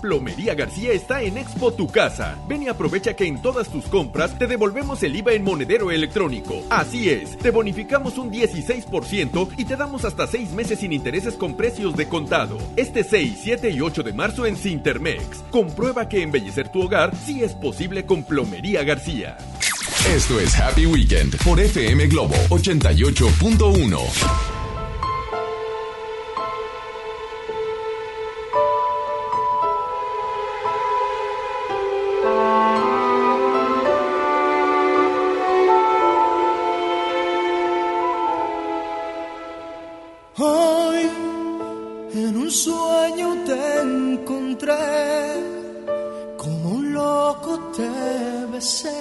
[SPEAKER 20] Plomería García está en Expo Tu Casa. Ven y aprovecha que en todas tus compras te devolvemos el IVA en monedero electrónico. Así es, te bonificamos un 16% y te damos hasta 6 meses sin intereses con precios de contado. Este 6, 7 y 8 de marzo en Cintermex. Comprueba que embellecer tu hogar sí es posible con Plomería García.
[SPEAKER 1] Esto es Happy Weekend por FM Globo 88.1.
[SPEAKER 22] te besé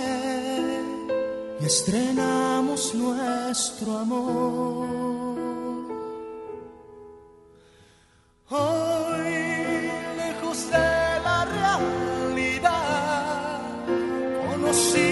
[SPEAKER 22] y estrenamos nuestro amor. Hoy lejos de la realidad conocí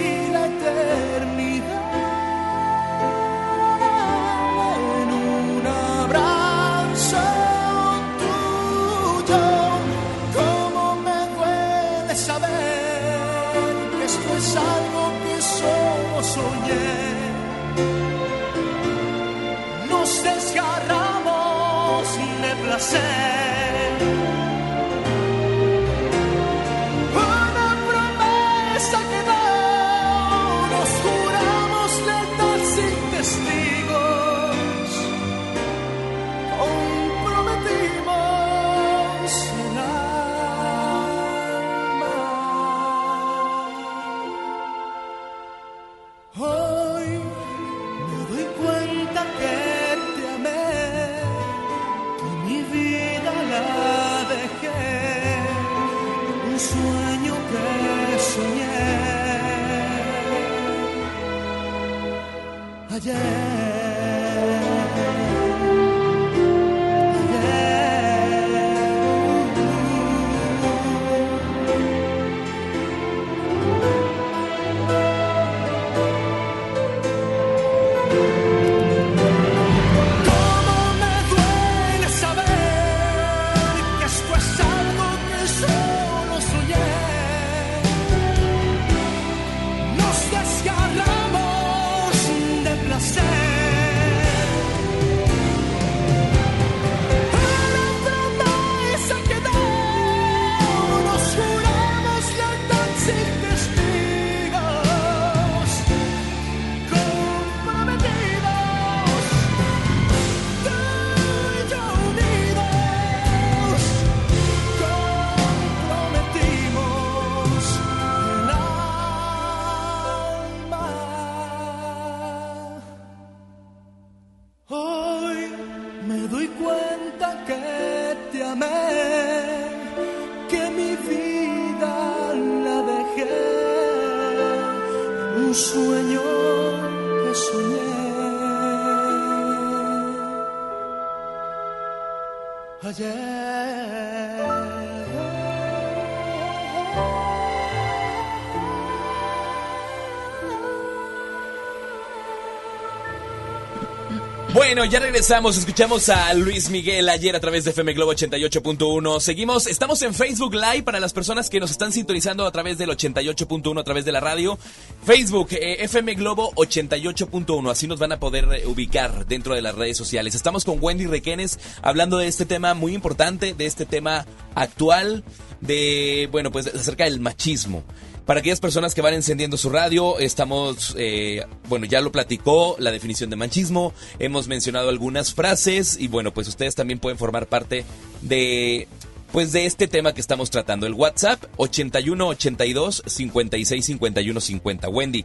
[SPEAKER 2] Ya regresamos, escuchamos a Luis Miguel ayer a través de FM Globo 88.1. Seguimos, estamos en Facebook Live para las personas que nos están sintonizando a través del 88.1 a través de la radio. Facebook, eh, FM Globo 88.1, así nos van a poder eh, ubicar dentro de las redes sociales. Estamos con Wendy Requenes hablando de este tema muy importante, de este tema actual, de, bueno, pues acerca del machismo. Para aquellas personas que van encendiendo su radio, estamos, eh, bueno, ya lo platicó la definición de machismo, hemos mencionado algunas frases y bueno, pues ustedes también pueden formar parte de, pues de este tema que estamos tratando. El WhatsApp 81 82 56 51 50. Wendy,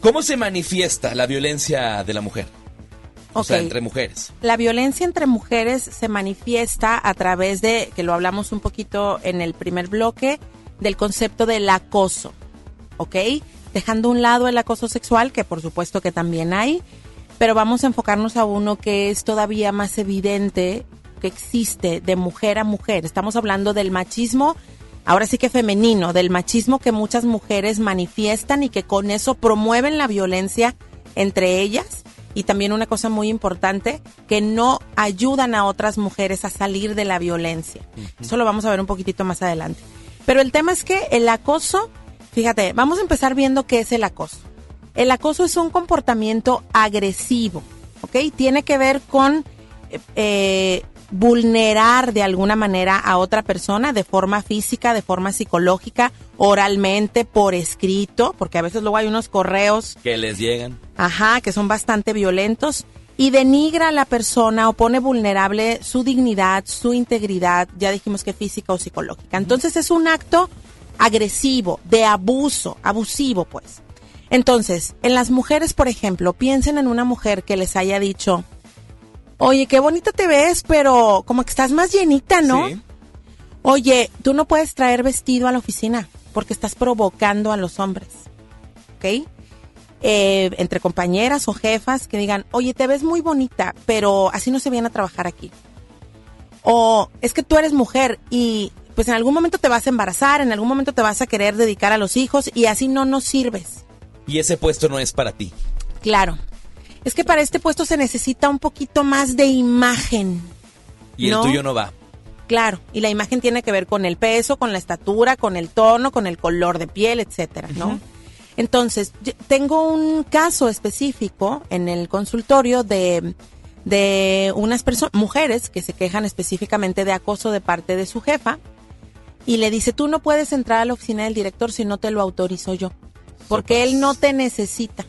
[SPEAKER 2] ¿cómo se manifiesta la violencia de la mujer? O sea, entre mujeres.
[SPEAKER 27] La violencia entre mujeres se manifiesta a través de, que lo hablamos un poquito en el primer bloque, del concepto del acoso, ¿ok? Dejando a un lado el acoso sexual, que por supuesto que también hay, pero vamos a enfocarnos a uno que es todavía más evidente que existe de mujer a mujer. Estamos hablando del machismo, ahora sí que femenino, del machismo que muchas mujeres manifiestan y que con eso promueven la violencia entre ellas. Y también una cosa muy importante, que no ayudan a otras mujeres a salir de la violencia. Eso lo vamos a ver un poquitito más adelante. Pero el tema es que el acoso, fíjate, vamos a empezar viendo qué es el acoso. El acoso es un comportamiento agresivo, ¿ok? Tiene que ver con eh, vulnerar de alguna manera a otra persona de forma física, de forma psicológica, oralmente, por escrito, porque a veces luego hay unos correos
[SPEAKER 2] Que les llegan.
[SPEAKER 27] Ajá, que son bastante violentos y denigra a la persona o pone vulnerable su dignidad, su integridad, ya dijimos que física o psicológica. Entonces es un acto agresivo, de abuso, abusivo pues. Entonces, en las mujeres, por ejemplo, piensen en una mujer que les haya dicho, oye, qué bonita te ves, pero como que estás más llenita, ¿no?
[SPEAKER 2] Sí.
[SPEAKER 27] Oye, tú no puedes traer vestido a la oficina porque estás provocando a los hombres. ¿Ok? Eh, entre compañeras o jefas que digan, oye, te ves muy bonita, pero así no se viene a trabajar aquí. O es que tú eres mujer y pues en algún momento te vas a embarazar, en algún momento te vas a querer dedicar a los hijos y así no nos sirves.
[SPEAKER 2] Y ese puesto no es para ti.
[SPEAKER 27] Claro. Es que para este puesto se necesita un poquito más de imagen.
[SPEAKER 2] Y el tuyo no va.
[SPEAKER 27] Claro, y la imagen tiene que ver con el peso, con la estatura, con el tono, con el color de piel, etcétera, ¿no? Entonces, yo tengo un caso específico en el consultorio de, de unas personas, mujeres que se quejan específicamente de acoso de parte de su jefa y le dice, tú no puedes entrar a la oficina del director si no te lo autorizo yo, porque él no te necesita.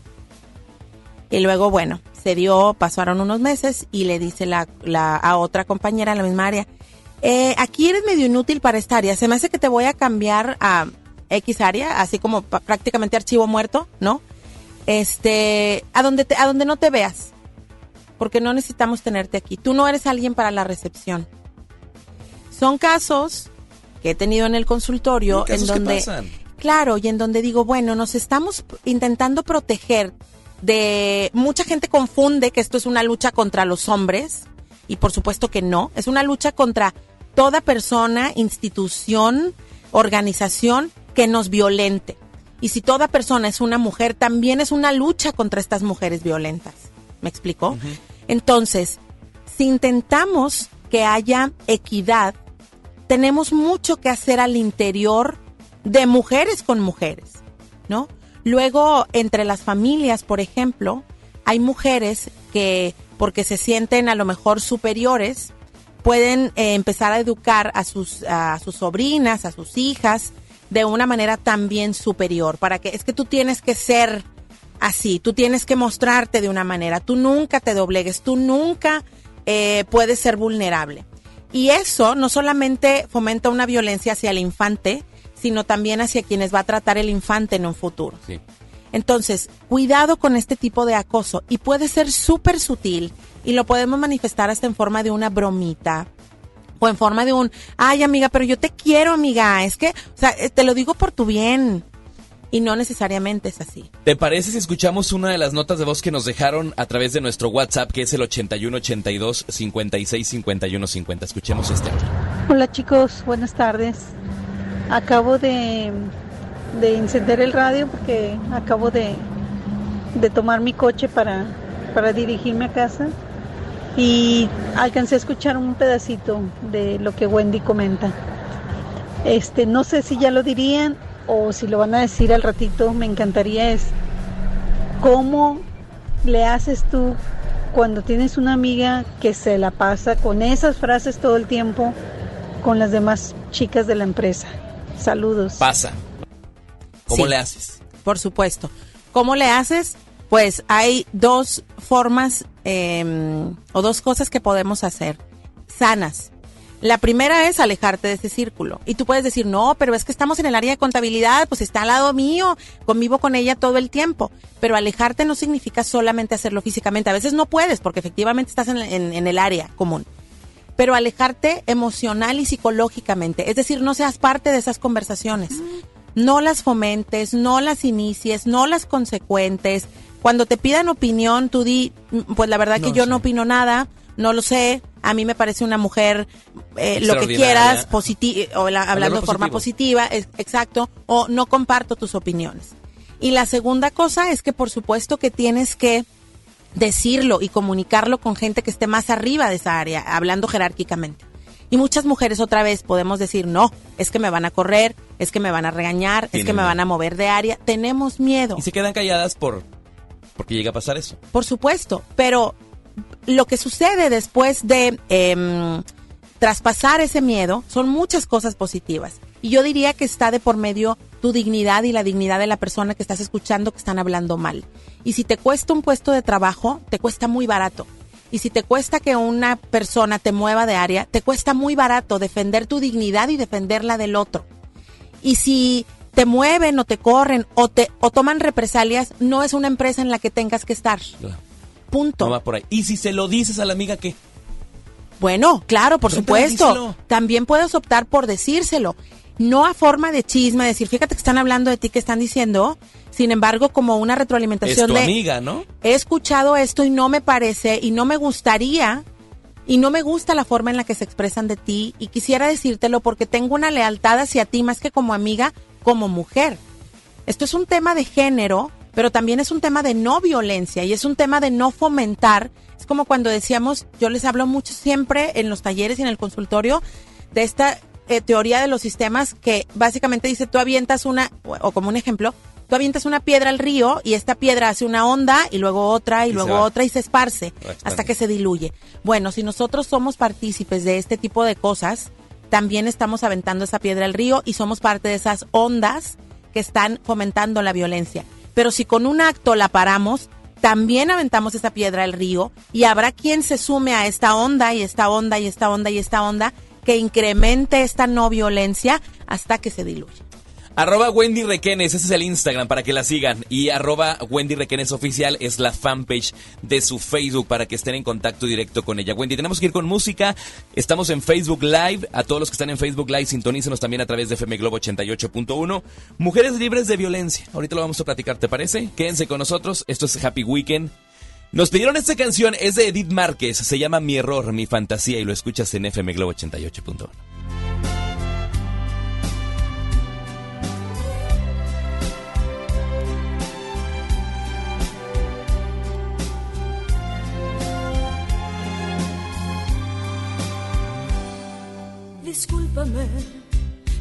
[SPEAKER 27] Y luego, bueno, Se dio, pasaron unos meses y le dice la, la, a otra compañera en la misma área, eh, aquí eres medio inútil para esta área, se me hace que te voy a cambiar a X área, así como prácticamente archivo muerto, ¿no? Este, a donde, te, a donde no te veas, porque no necesitamos tenerte aquí. Tú no eres alguien para la recepción. Son casos que he tenido en el consultorio en donde
[SPEAKER 2] pasan.
[SPEAKER 27] Claro, y en donde digo, bueno, nos estamos intentando proteger de... Mucha gente confunde que esto es una lucha contra los hombres, y por supuesto que no, es una lucha contra toda persona, institución, organización que nos violente. Y si toda persona es una mujer, también es una lucha contra estas mujeres violentas. ¿Me explicó? Entonces, si intentamos que haya equidad, tenemos mucho que hacer al interior de mujeres con mujeres, ¿no? Luego, entre las familias, por ejemplo, hay mujeres que, porque se sienten a lo mejor superiores, pueden eh, empezar a educar a sus, a sus sobrinas, a sus hijas, de una manera también superior, para que es que tú tienes que ser así, tú tienes que mostrarte de una manera, tú nunca te doblegues, tú nunca eh, puedes ser vulnerable. Y eso no solamente fomenta una violencia hacia el infante, sino también hacia quienes va a tratar el infante en un futuro.
[SPEAKER 2] Sí.
[SPEAKER 27] Entonces, cuidado con este tipo de acoso y puede ser súper sutil y lo podemos manifestar hasta en forma de una bromita en forma de un, ay amiga, pero yo te quiero amiga, es que, o sea, eh, te lo digo por tu bien y no necesariamente es así.
[SPEAKER 2] ¿Te parece si escuchamos una de las notas de voz que nos dejaron a través de nuestro WhatsApp, que es el 8182 56 51 50? Escuchemos este.
[SPEAKER 35] Hola chicos, buenas tardes. Acabo de, de encender el radio porque acabo de, de tomar mi coche para, para dirigirme a casa y alcancé a escuchar un pedacito de lo que Wendy comenta. Este, no sé si ya lo dirían o si lo van a decir al ratito, me encantaría es cómo le haces tú cuando tienes una amiga que se la pasa con esas frases todo el tiempo con las demás chicas de la empresa. Saludos.
[SPEAKER 2] Pasa. ¿Cómo
[SPEAKER 27] Sí.
[SPEAKER 2] le haces?
[SPEAKER 27] Por supuesto. ¿Cómo le haces? Pues hay dos formas eh, o dos cosas que podemos hacer sanas. La primera es alejarte de ese círculo. Y tú puedes decir, no, pero es que estamos en el área de contabilidad, pues está al lado mío, convivo con ella todo el tiempo. Pero alejarte no significa solamente hacerlo físicamente. A veces no puedes porque efectivamente estás en- en el área común. Pero alejarte emocional y psicológicamente. Es decir, no seas parte de esas conversaciones. No las fomentes, no las inicies, no las consecuentes. Cuando te pidan opinión, tú di, "Mm, pues la verdad que yo
[SPEAKER 36] sé.
[SPEAKER 27] no opino nada, no lo sé. A mí me parece una mujer, eh, lo que quieras, positi o la- hablando de forma positiva, es- exacto, o no comparto tus opiniones. Y la segunda cosa es que por supuesto que tienes que decirlo y comunicarlo con gente que esté más arriba de esa área, hablando jerárquicamente. Y muchas mujeres otra vez podemos decir, no, es que me van a correr, es que me van a regañar, es que me
[SPEAKER 2] miedo.
[SPEAKER 27] van a mover de área. Tenemos miedo.
[SPEAKER 2] Y se quedan calladas por porque llega a pasar eso.
[SPEAKER 27] Por supuesto, pero lo que sucede después de em, traspasar ese miedo son muchas cosas positivas. Y yo diría que está de por medio tu dignidad y la dignidad de la persona que estás escuchando que están hablando mal. Y si te cuesta un puesto de trabajo, te cuesta muy barato. Y si te cuesta que una persona te mueva de área, te cuesta muy barato defender tu dignidad y defender la del otro. Y si te mueven o te corren o te o toman represalias, no es una empresa en la que tengas que estar. Punto.
[SPEAKER 2] No va por ahí. Y si se lo dices a la amiga, ¿qué?
[SPEAKER 27] Bueno, claro, por
[SPEAKER 2] Pero
[SPEAKER 27] supuesto.
[SPEAKER 2] díselo.
[SPEAKER 27] También puedes optar por decírselo. No a forma de chisme, decir, fíjate que están hablando de ti, que están diciendo. Sin embargo, como una
[SPEAKER 2] Es
[SPEAKER 27] retroalimentación
[SPEAKER 2] tu
[SPEAKER 27] de
[SPEAKER 2] amiga, ¿no?
[SPEAKER 27] he escuchado esto y no me parece y no me gustaría y no me gusta la forma en la que se expresan de ti y quisiera decírtelo porque tengo una lealtad hacia ti más que como amiga, como mujer. Esto es un tema de género, pero también es un tema de no violencia y es un tema de no fomentar. Es como cuando decíamos, yo les hablo mucho siempre en los talleres y en el consultorio de esta eh, teoría de los sistemas que básicamente dice tú avientas una, o como un ejemplo, tú avientas una piedra al río y esta piedra hace una onda y luego otra y, luego otra y se esparce
[SPEAKER 36] Va
[SPEAKER 27] hasta que se diluye. Bueno, si nosotros somos partícipes de este tipo de cosas, también estamos aventando esa piedra al río y somos parte de esas ondas que están fomentando la violencia. Pero si con un acto la paramos, también aventamos esa piedra al río y habrá quien se sume a esta onda y esta onda y esta onda y esta onda que incremente esta no violencia hasta que se diluya.
[SPEAKER 2] Arroba Wendy Requenes, ese es el Instagram para que la sigan. Y arroba Wendy Requenes Oficial es la fanpage de su Facebook para que estén en contacto directo con ella. Wendy, tenemos que ir con música. Estamos en Facebook Live. A todos los que están en Facebook Live, sintonícenos también a través de FM Globo 88.1. Mujeres libres de violencia. Ahorita lo vamos a platicar, ¿te parece? Quédense con nosotros. Esto es Happy Weekend. Nos pidieron esta canción, es de Edith Márquez. Se llama Mi Error, Mi Fantasía y lo escuchas en FM Globo 88.1.
[SPEAKER 36] Discúlpame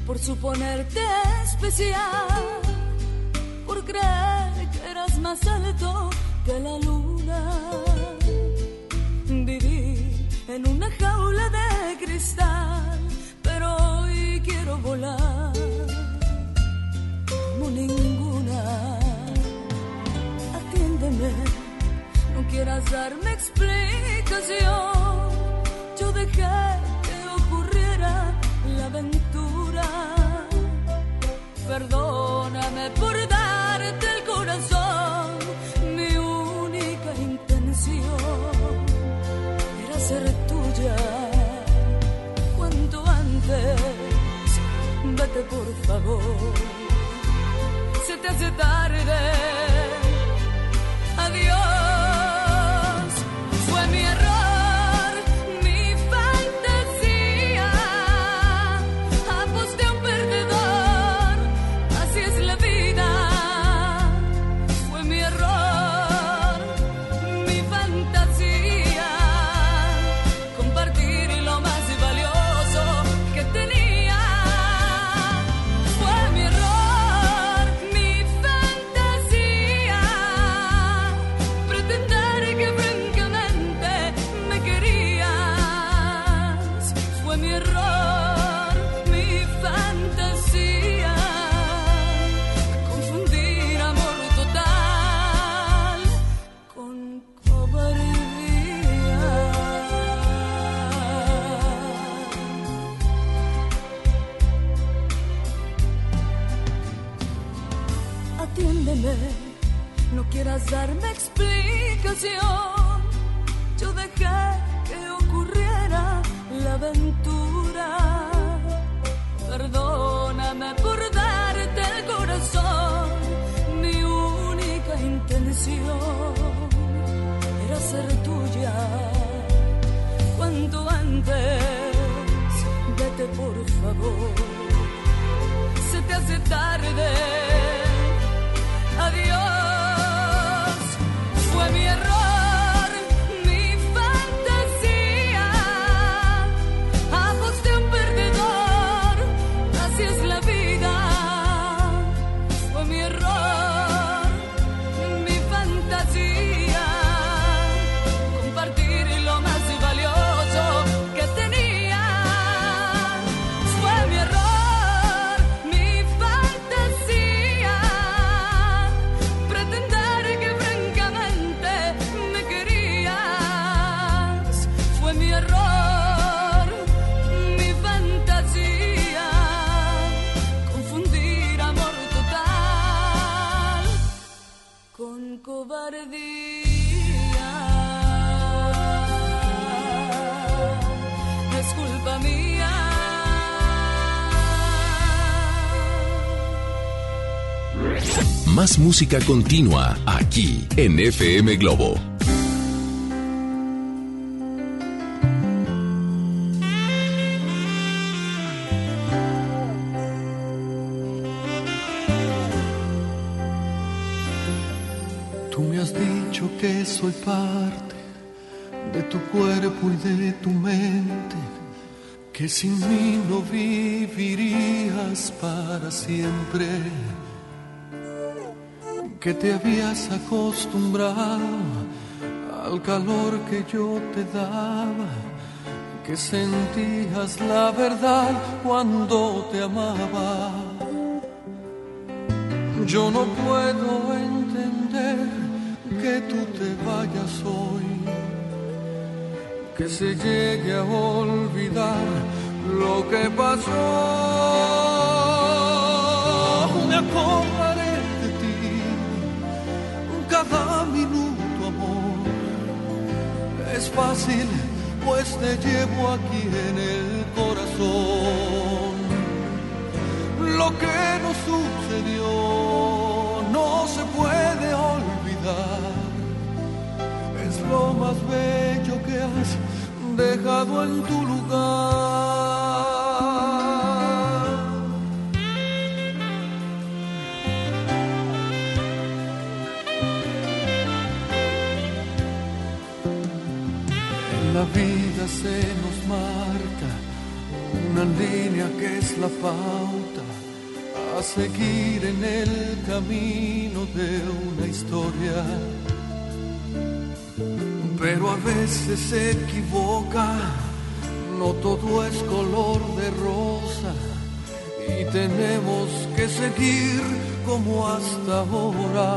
[SPEAKER 36] por suponerte especial, por creer que eras más alto que la luna. Viví en una jaula de cristal, pero hoy quiero volar como ninguna. Atiéndeme, no quieras darme explicación. Yo dejé aventura. Perdóname por darte el corazón. Mi única intención era ser tuya. Cuanto antes, vete por favor. Se te hace tarde. Adiós. Intención era ser tuya. Cuanto antes, vete por favor. Se te hace tarde. Más
[SPEAKER 1] música continua aquí en FM Globo.
[SPEAKER 4] Tú me has dicho que soy parte de tu cuerpo y de tu mente, que sin mí no vivirías para siempre, que te habías acostumbrado al calor que yo te daba, que sentías la verdad cuando te amaba. Yo no puedo entender que tú te vayas hoy, que se llegue a olvidar lo que pasó. Me cada minuto, amor. Es fácil, pues te llevo aquí en el corazón. Lo que nos sucedió no se puede olvidar. Es lo más bello que has dejado en tu lugar. La vida se nos marca una línea que es la pauta a seguir en el camino de una historia. Pero a veces se equivoca, no todo es color de rosa y tenemos que seguir como hasta ahora.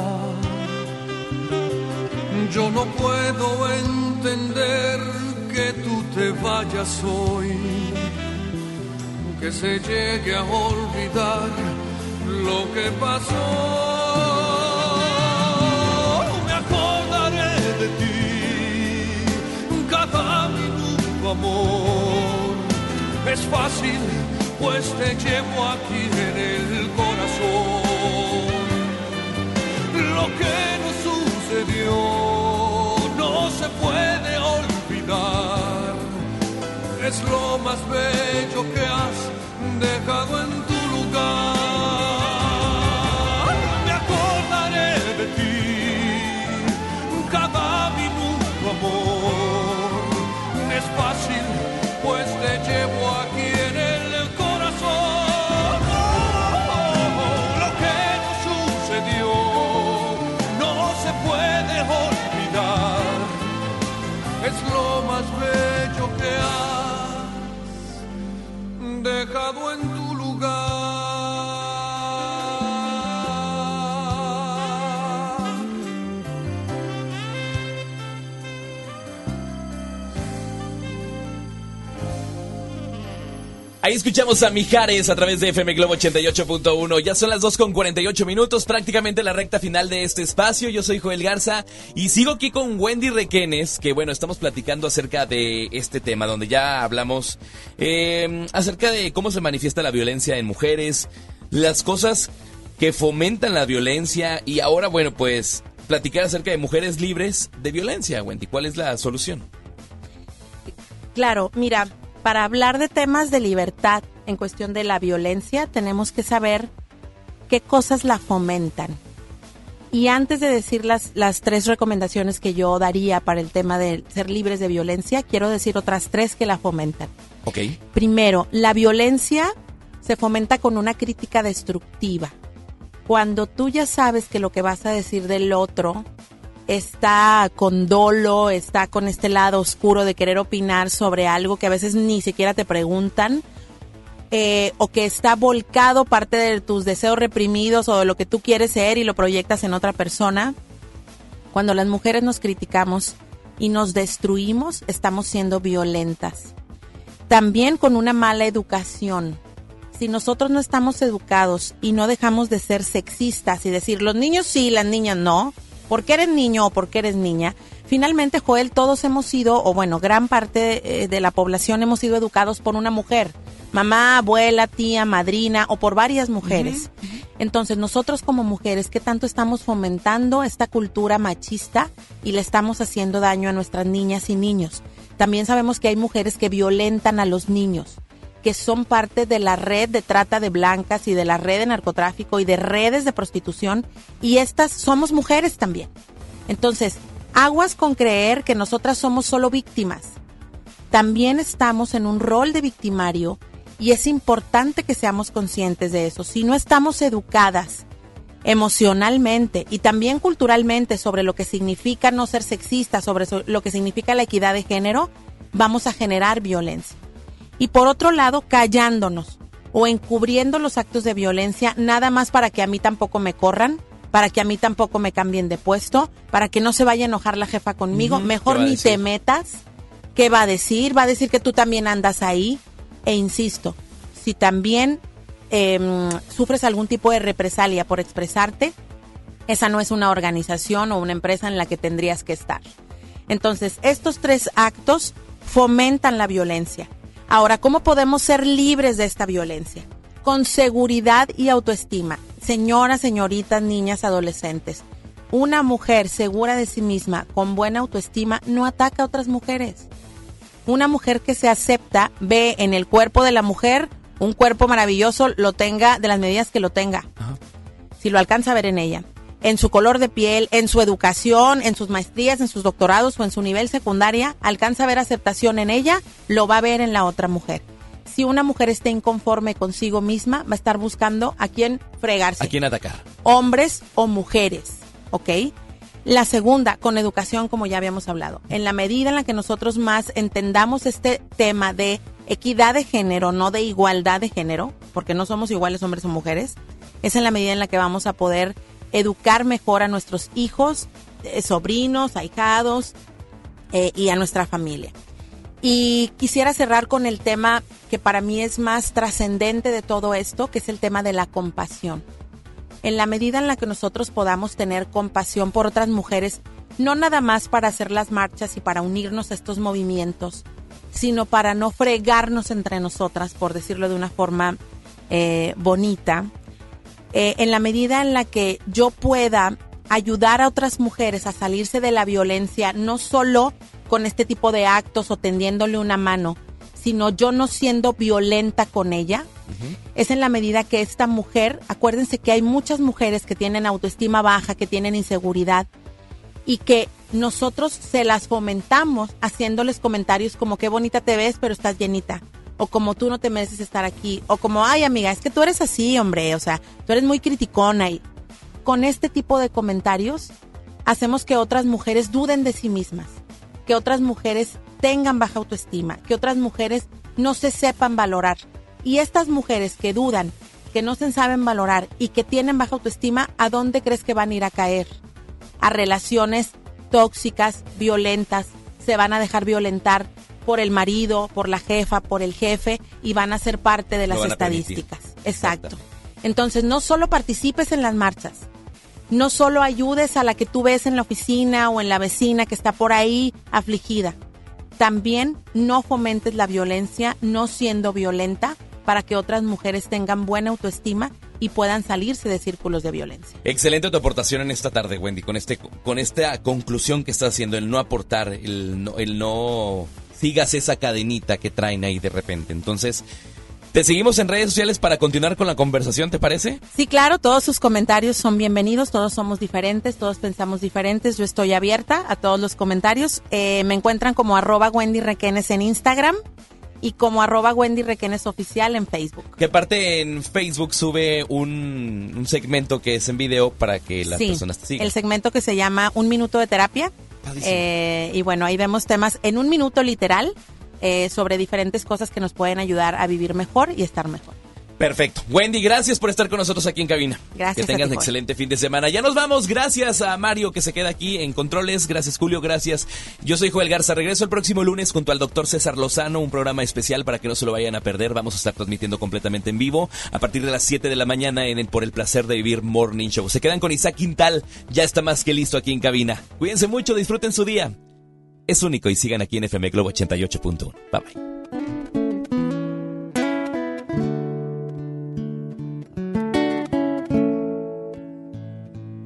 [SPEAKER 4] Yo no puedo entender que tú te vayas hoy, que se llegue a olvidar lo que pasó. Me acordaré de ti cada minuto, amor. Es fácil, pues te llevo aquí en el corazón. Lo que nos sucedió no se puede. Es lo más bello que has dejado en tu lugar.
[SPEAKER 2] Ahí escuchamos a Mijares a través de FM Globo 88.1. Ya son las 2 con 48 minutos, prácticamente la recta final de este espacio. Yo soy Joel Garza y sigo aquí con Wendy Requenes, que bueno, estamos platicando acerca de este tema, donde ya hablamos eh, acerca de cómo se manifiesta la violencia en mujeres, las cosas que fomentan la violencia y ahora, bueno, pues platicar acerca de mujeres libres de violencia, Wendy. ¿Cuál es la solución?
[SPEAKER 27] Claro, mira, para hablar de temas de libertad en cuestión de la violencia, tenemos que saber qué cosas la fomentan. Y antes de decir las, las tres recomendaciones que yo daría para el tema de ser libres de violencia, quiero decir otras tres que la fomentan.
[SPEAKER 2] Ok.
[SPEAKER 27] Primero, la violencia se fomenta con una crítica destructiva. Cuando tú ya sabes que lo que vas a decir del otro está con dolo, está con este lado oscuro de querer opinar sobre algo que a veces ni siquiera te preguntan, eh, o que está volcado parte de tus deseos reprimidos o de lo que tú quieres ser y lo proyectas en otra persona. Cuando las mujeres nos criticamos y nos destruimos, estamos siendo violentas. También con una mala educación. Si nosotros no estamos educados y no dejamos de ser sexistas y decir los niños sí, las niñas no, porque eres niño o porque eres niña, finalmente, Joel, todos hemos sido, o bueno, gran parte eh, de la población hemos sido educados por una mujer, mamá, abuela, tía, madrina o por varias mujeres. Entonces, nosotros como mujeres, ¿qué tanto estamos fomentando esta cultura machista y le estamos haciendo daño a nuestras niñas y niños? También sabemos que hay mujeres que violentan a los niños que son parte de la red de trata de blancas y de la red de narcotráfico y de redes de prostitución y estas somos mujeres también. Entonces, aguas con creer que nosotras somos solo víctimas. También estamos en un rol de victimario y es importante que seamos conscientes de eso. Si no estamos educadas emocionalmente y también culturalmente sobre lo que significa no ser sexista, sobre so- lo que significa la equidad de género, vamos a generar violencia y por otro lado callándonos o encubriendo los actos de violencia nada más para que a mí tampoco me corran, para que a mí tampoco me cambien de puesto, para que no se vaya a enojar la jefa conmigo. Mejor
[SPEAKER 2] ¿qué va a
[SPEAKER 27] ni te metas. ¿Qué va a decir? Va a decir que tú también andas ahí. E insisto, si también em, sufres algún tipo de represalia por expresarte, esa no es una organización o una empresa en la que tendrías que estar. Entonces, estos tres actos fomentan la violencia. Ahora, ¿cómo podemos ser libres de esta violencia? Con seguridad y autoestima. Señoras, señoritas, niñas, adolescentes. Una mujer segura de sí misma, con buena autoestima, no ataca a otras mujeres. Una mujer que se acepta ve en el cuerpo de la mujer un cuerpo maravilloso, lo tenga de las medidas que lo tenga. Si lo alcanza a ver en ella. En su color de piel, en su educación, en sus maestrías, en sus doctorados o en su nivel secundaria, alcanza a ver aceptación en ella, lo va a ver en la otra mujer. Si una mujer está inconforme consigo misma, va a estar buscando a quién fregarse
[SPEAKER 2] ¿A quién atacar?
[SPEAKER 27] hombres o mujeres, ¿ok? La segunda, con educación, como ya habíamos hablado. En la medida en la que nosotros más entendamos este tema de equidad de género, no de igualdad de género, porque no somos iguales hombres o mujeres, es en la medida en la que vamos a poder educar mejor a nuestros hijos, eh, sobrinos, ahijados eh, y a nuestra familia. Y quisiera cerrar con el tema que para mí es más trascendente de todo esto, que es el tema de la compasión. En la medida en la que nosotros podamos tener compasión por otras mujeres, no nada más para hacer las marchas y para unirnos a estos movimientos, sino para no fregarnos entre nosotras, por decirlo de una forma eh, bonita, eh, en la medida en la que yo pueda ayudar a otras mujeres a salirse de la violencia, no solo con este tipo de actos o tendiéndole una mano, sino yo no siendo violenta con ella, es en la medida que esta mujer, acuérdense que hay muchas mujeres que tienen autoestima baja, que tienen inseguridad y que nosotros se las fomentamos haciéndoles comentarios como qué bonita te ves, pero estás llenita. O como tú no te mereces estar aquí. O como, ay amiga, es que tú eres así, hombre. O sea, tú eres muy criticona. Y con este tipo de comentarios hacemos que otras mujeres duden de sí mismas. Que otras mujeres tengan baja autoestima. Que otras mujeres no se sepan valorar. Y estas mujeres que dudan, que no se saben valorar y que tienen baja autoestima, ¿a dónde crees que van a ir a caer? a relaciones tóxicas, violentas, se van a dejar violentar por el marido, por la jefa, por el jefe y van a ser parte de las estadísticas. Exacto. Entonces, no solo participes en las marchas, no solo ayudes a la que tú ves en la oficina o en la vecina que está por ahí afligida, también no fomentes la violencia, no siendo violenta, para que otras mujeres tengan buena autoestima y puedan salirse de círculos de violencia.
[SPEAKER 2] Excelente tu aportación en esta tarde, Wendy, con este con esta conclusión que estás haciendo, el no aportar, el no, el no sigas esa cadenita que traen ahí de repente. Entonces, te seguimos en redes sociales para continuar con la conversación, ¿te parece?
[SPEAKER 27] Sí, claro, todos sus comentarios son bienvenidos, todos somos diferentes, todos pensamos diferentes, yo estoy abierta a todos los comentarios. Eh, me encuentran como arroba Wendy Requenes en Instagram y como arroba Wendy Requenes Oficial en Facebook.
[SPEAKER 2] Que aparte en Facebook sube un, un segmento que es en video para que las
[SPEAKER 27] sí,
[SPEAKER 2] personas te sigan.
[SPEAKER 27] el segmento que se llama Un Minuto de Terapia. Eh, y bueno, ahí vemos temas en un minuto literal eh, sobre diferentes cosas que nos pueden ayudar a vivir mejor y estar mejor.
[SPEAKER 2] Perfecto. Wendy, gracias por estar con nosotros aquí en cabina.
[SPEAKER 27] Gracias
[SPEAKER 2] Que tengas un excelente fin de semana. Ya nos vamos. Gracias a Mario que se queda aquí en controles. Gracias Julio, gracias. Yo soy Joel Garza. Regreso el próximo lunes junto al doctor César Lozano, un programa especial para que no se lo vayan a perder. Vamos a estar transmitiendo completamente en vivo a partir de las 7 de la mañana en el Por el Placer de Vivir Morning Show. Se quedan con Isaac Quintal. Ya está más que listo aquí en cabina. Cuídense mucho, disfruten su día. Es único y sigan aquí en FM Globo 88.1. Bye bye.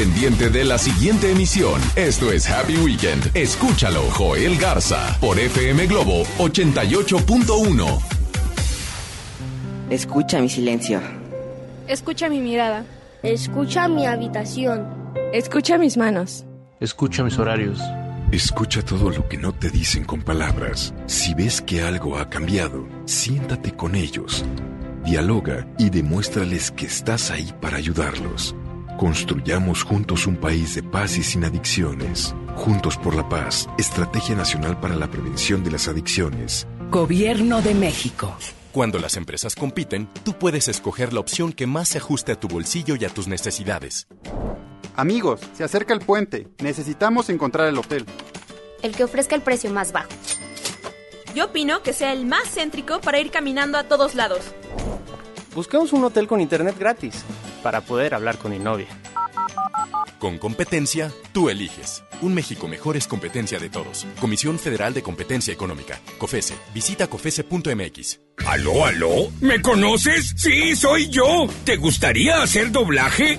[SPEAKER 1] Pendiente de la siguiente emisión. Esto es Happy Weekend. Escúchalo, Joel Garza, por FM Globo 88.1.
[SPEAKER 37] Escucha mi silencio.
[SPEAKER 38] Escucha mi mirada.
[SPEAKER 39] Escucha mi habitación.
[SPEAKER 38] Escucha mis manos.
[SPEAKER 40] Escucha mis horarios.
[SPEAKER 24] Escucha todo lo que no te dicen con palabras. Si ves que algo ha cambiado, siéntate con ellos. Dialoga y demuéstrales que estás ahí para ayudarlos. Construyamos juntos un país de paz y sin adicciones. Juntos por la paz, Estrategia Nacional para la Prevención de las Adicciones.
[SPEAKER 41] Gobierno de México.
[SPEAKER 42] Cuando las empresas compiten, tú puedes escoger la opción que más se ajuste a tu bolsillo y a tus necesidades.
[SPEAKER 43] Amigos, se acerca el puente. Necesitamos encontrar el hotel.
[SPEAKER 39] El que ofrezca el precio más bajo.
[SPEAKER 38] Yo opino que sea el más céntrico para ir caminando a todos lados.
[SPEAKER 40] Buscamos un hotel con internet gratis para poder hablar con mi novia.
[SPEAKER 42] Con competencia, tú eliges. Un México mejor es competencia de todos. Comisión Federal de Competencia Económica. COFESE. Visita COFESE.mx.
[SPEAKER 44] ¿Aló, aló? ¿Me conoces? Sí, soy yo. ¿Te gustaría hacer doblaje?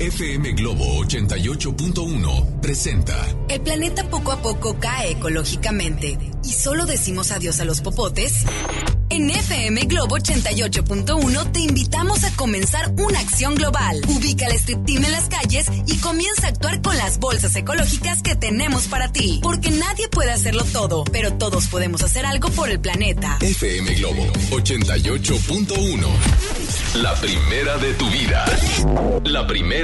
[SPEAKER 1] FM Globo 88.1 presenta.
[SPEAKER 16] El planeta poco a poco cae ecológicamente y solo decimos adiós a los popotes. En FM Globo 88.1 te invitamos a comenzar una acción global. Ubica el strip team en las calles y comienza a actuar con las bolsas ecológicas que tenemos para ti. Porque nadie puede hacerlo todo, pero todos podemos hacer algo por el planeta.
[SPEAKER 1] FM Globo 88.1. La primera de tu vida. La primera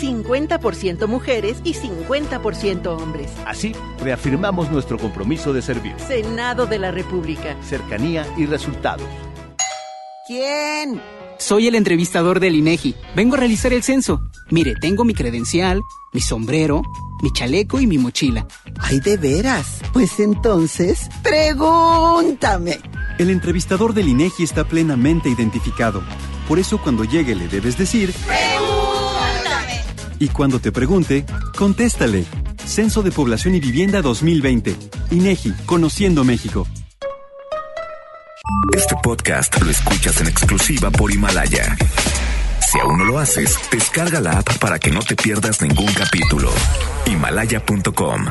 [SPEAKER 45] 50% mujeres y 50% hombres.
[SPEAKER 46] Así, reafirmamos nuestro compromiso de servir.
[SPEAKER 45] Senado de la República.
[SPEAKER 46] Cercanía y resultados.
[SPEAKER 47] ¿Quién? Soy el entrevistador del INEGI. Vengo a realizar el censo. Mire, tengo mi credencial, mi sombrero, mi chaleco y mi mochila.
[SPEAKER 48] Ay, de veras. Pues entonces, pregúntame.
[SPEAKER 49] El entrevistador del INEGI está plenamente identificado. Por eso cuando llegue le debes decir...
[SPEAKER 48] ¡Pregúntame!
[SPEAKER 49] Y cuando te pregunte, contéstale. Censo de Población y Vivienda 2020. INEGI, Conociendo México.
[SPEAKER 33] Este podcast lo escuchas en exclusiva por Himalaya. Si aún no lo haces, descarga la app para que no te pierdas ningún capítulo. Himalaya.com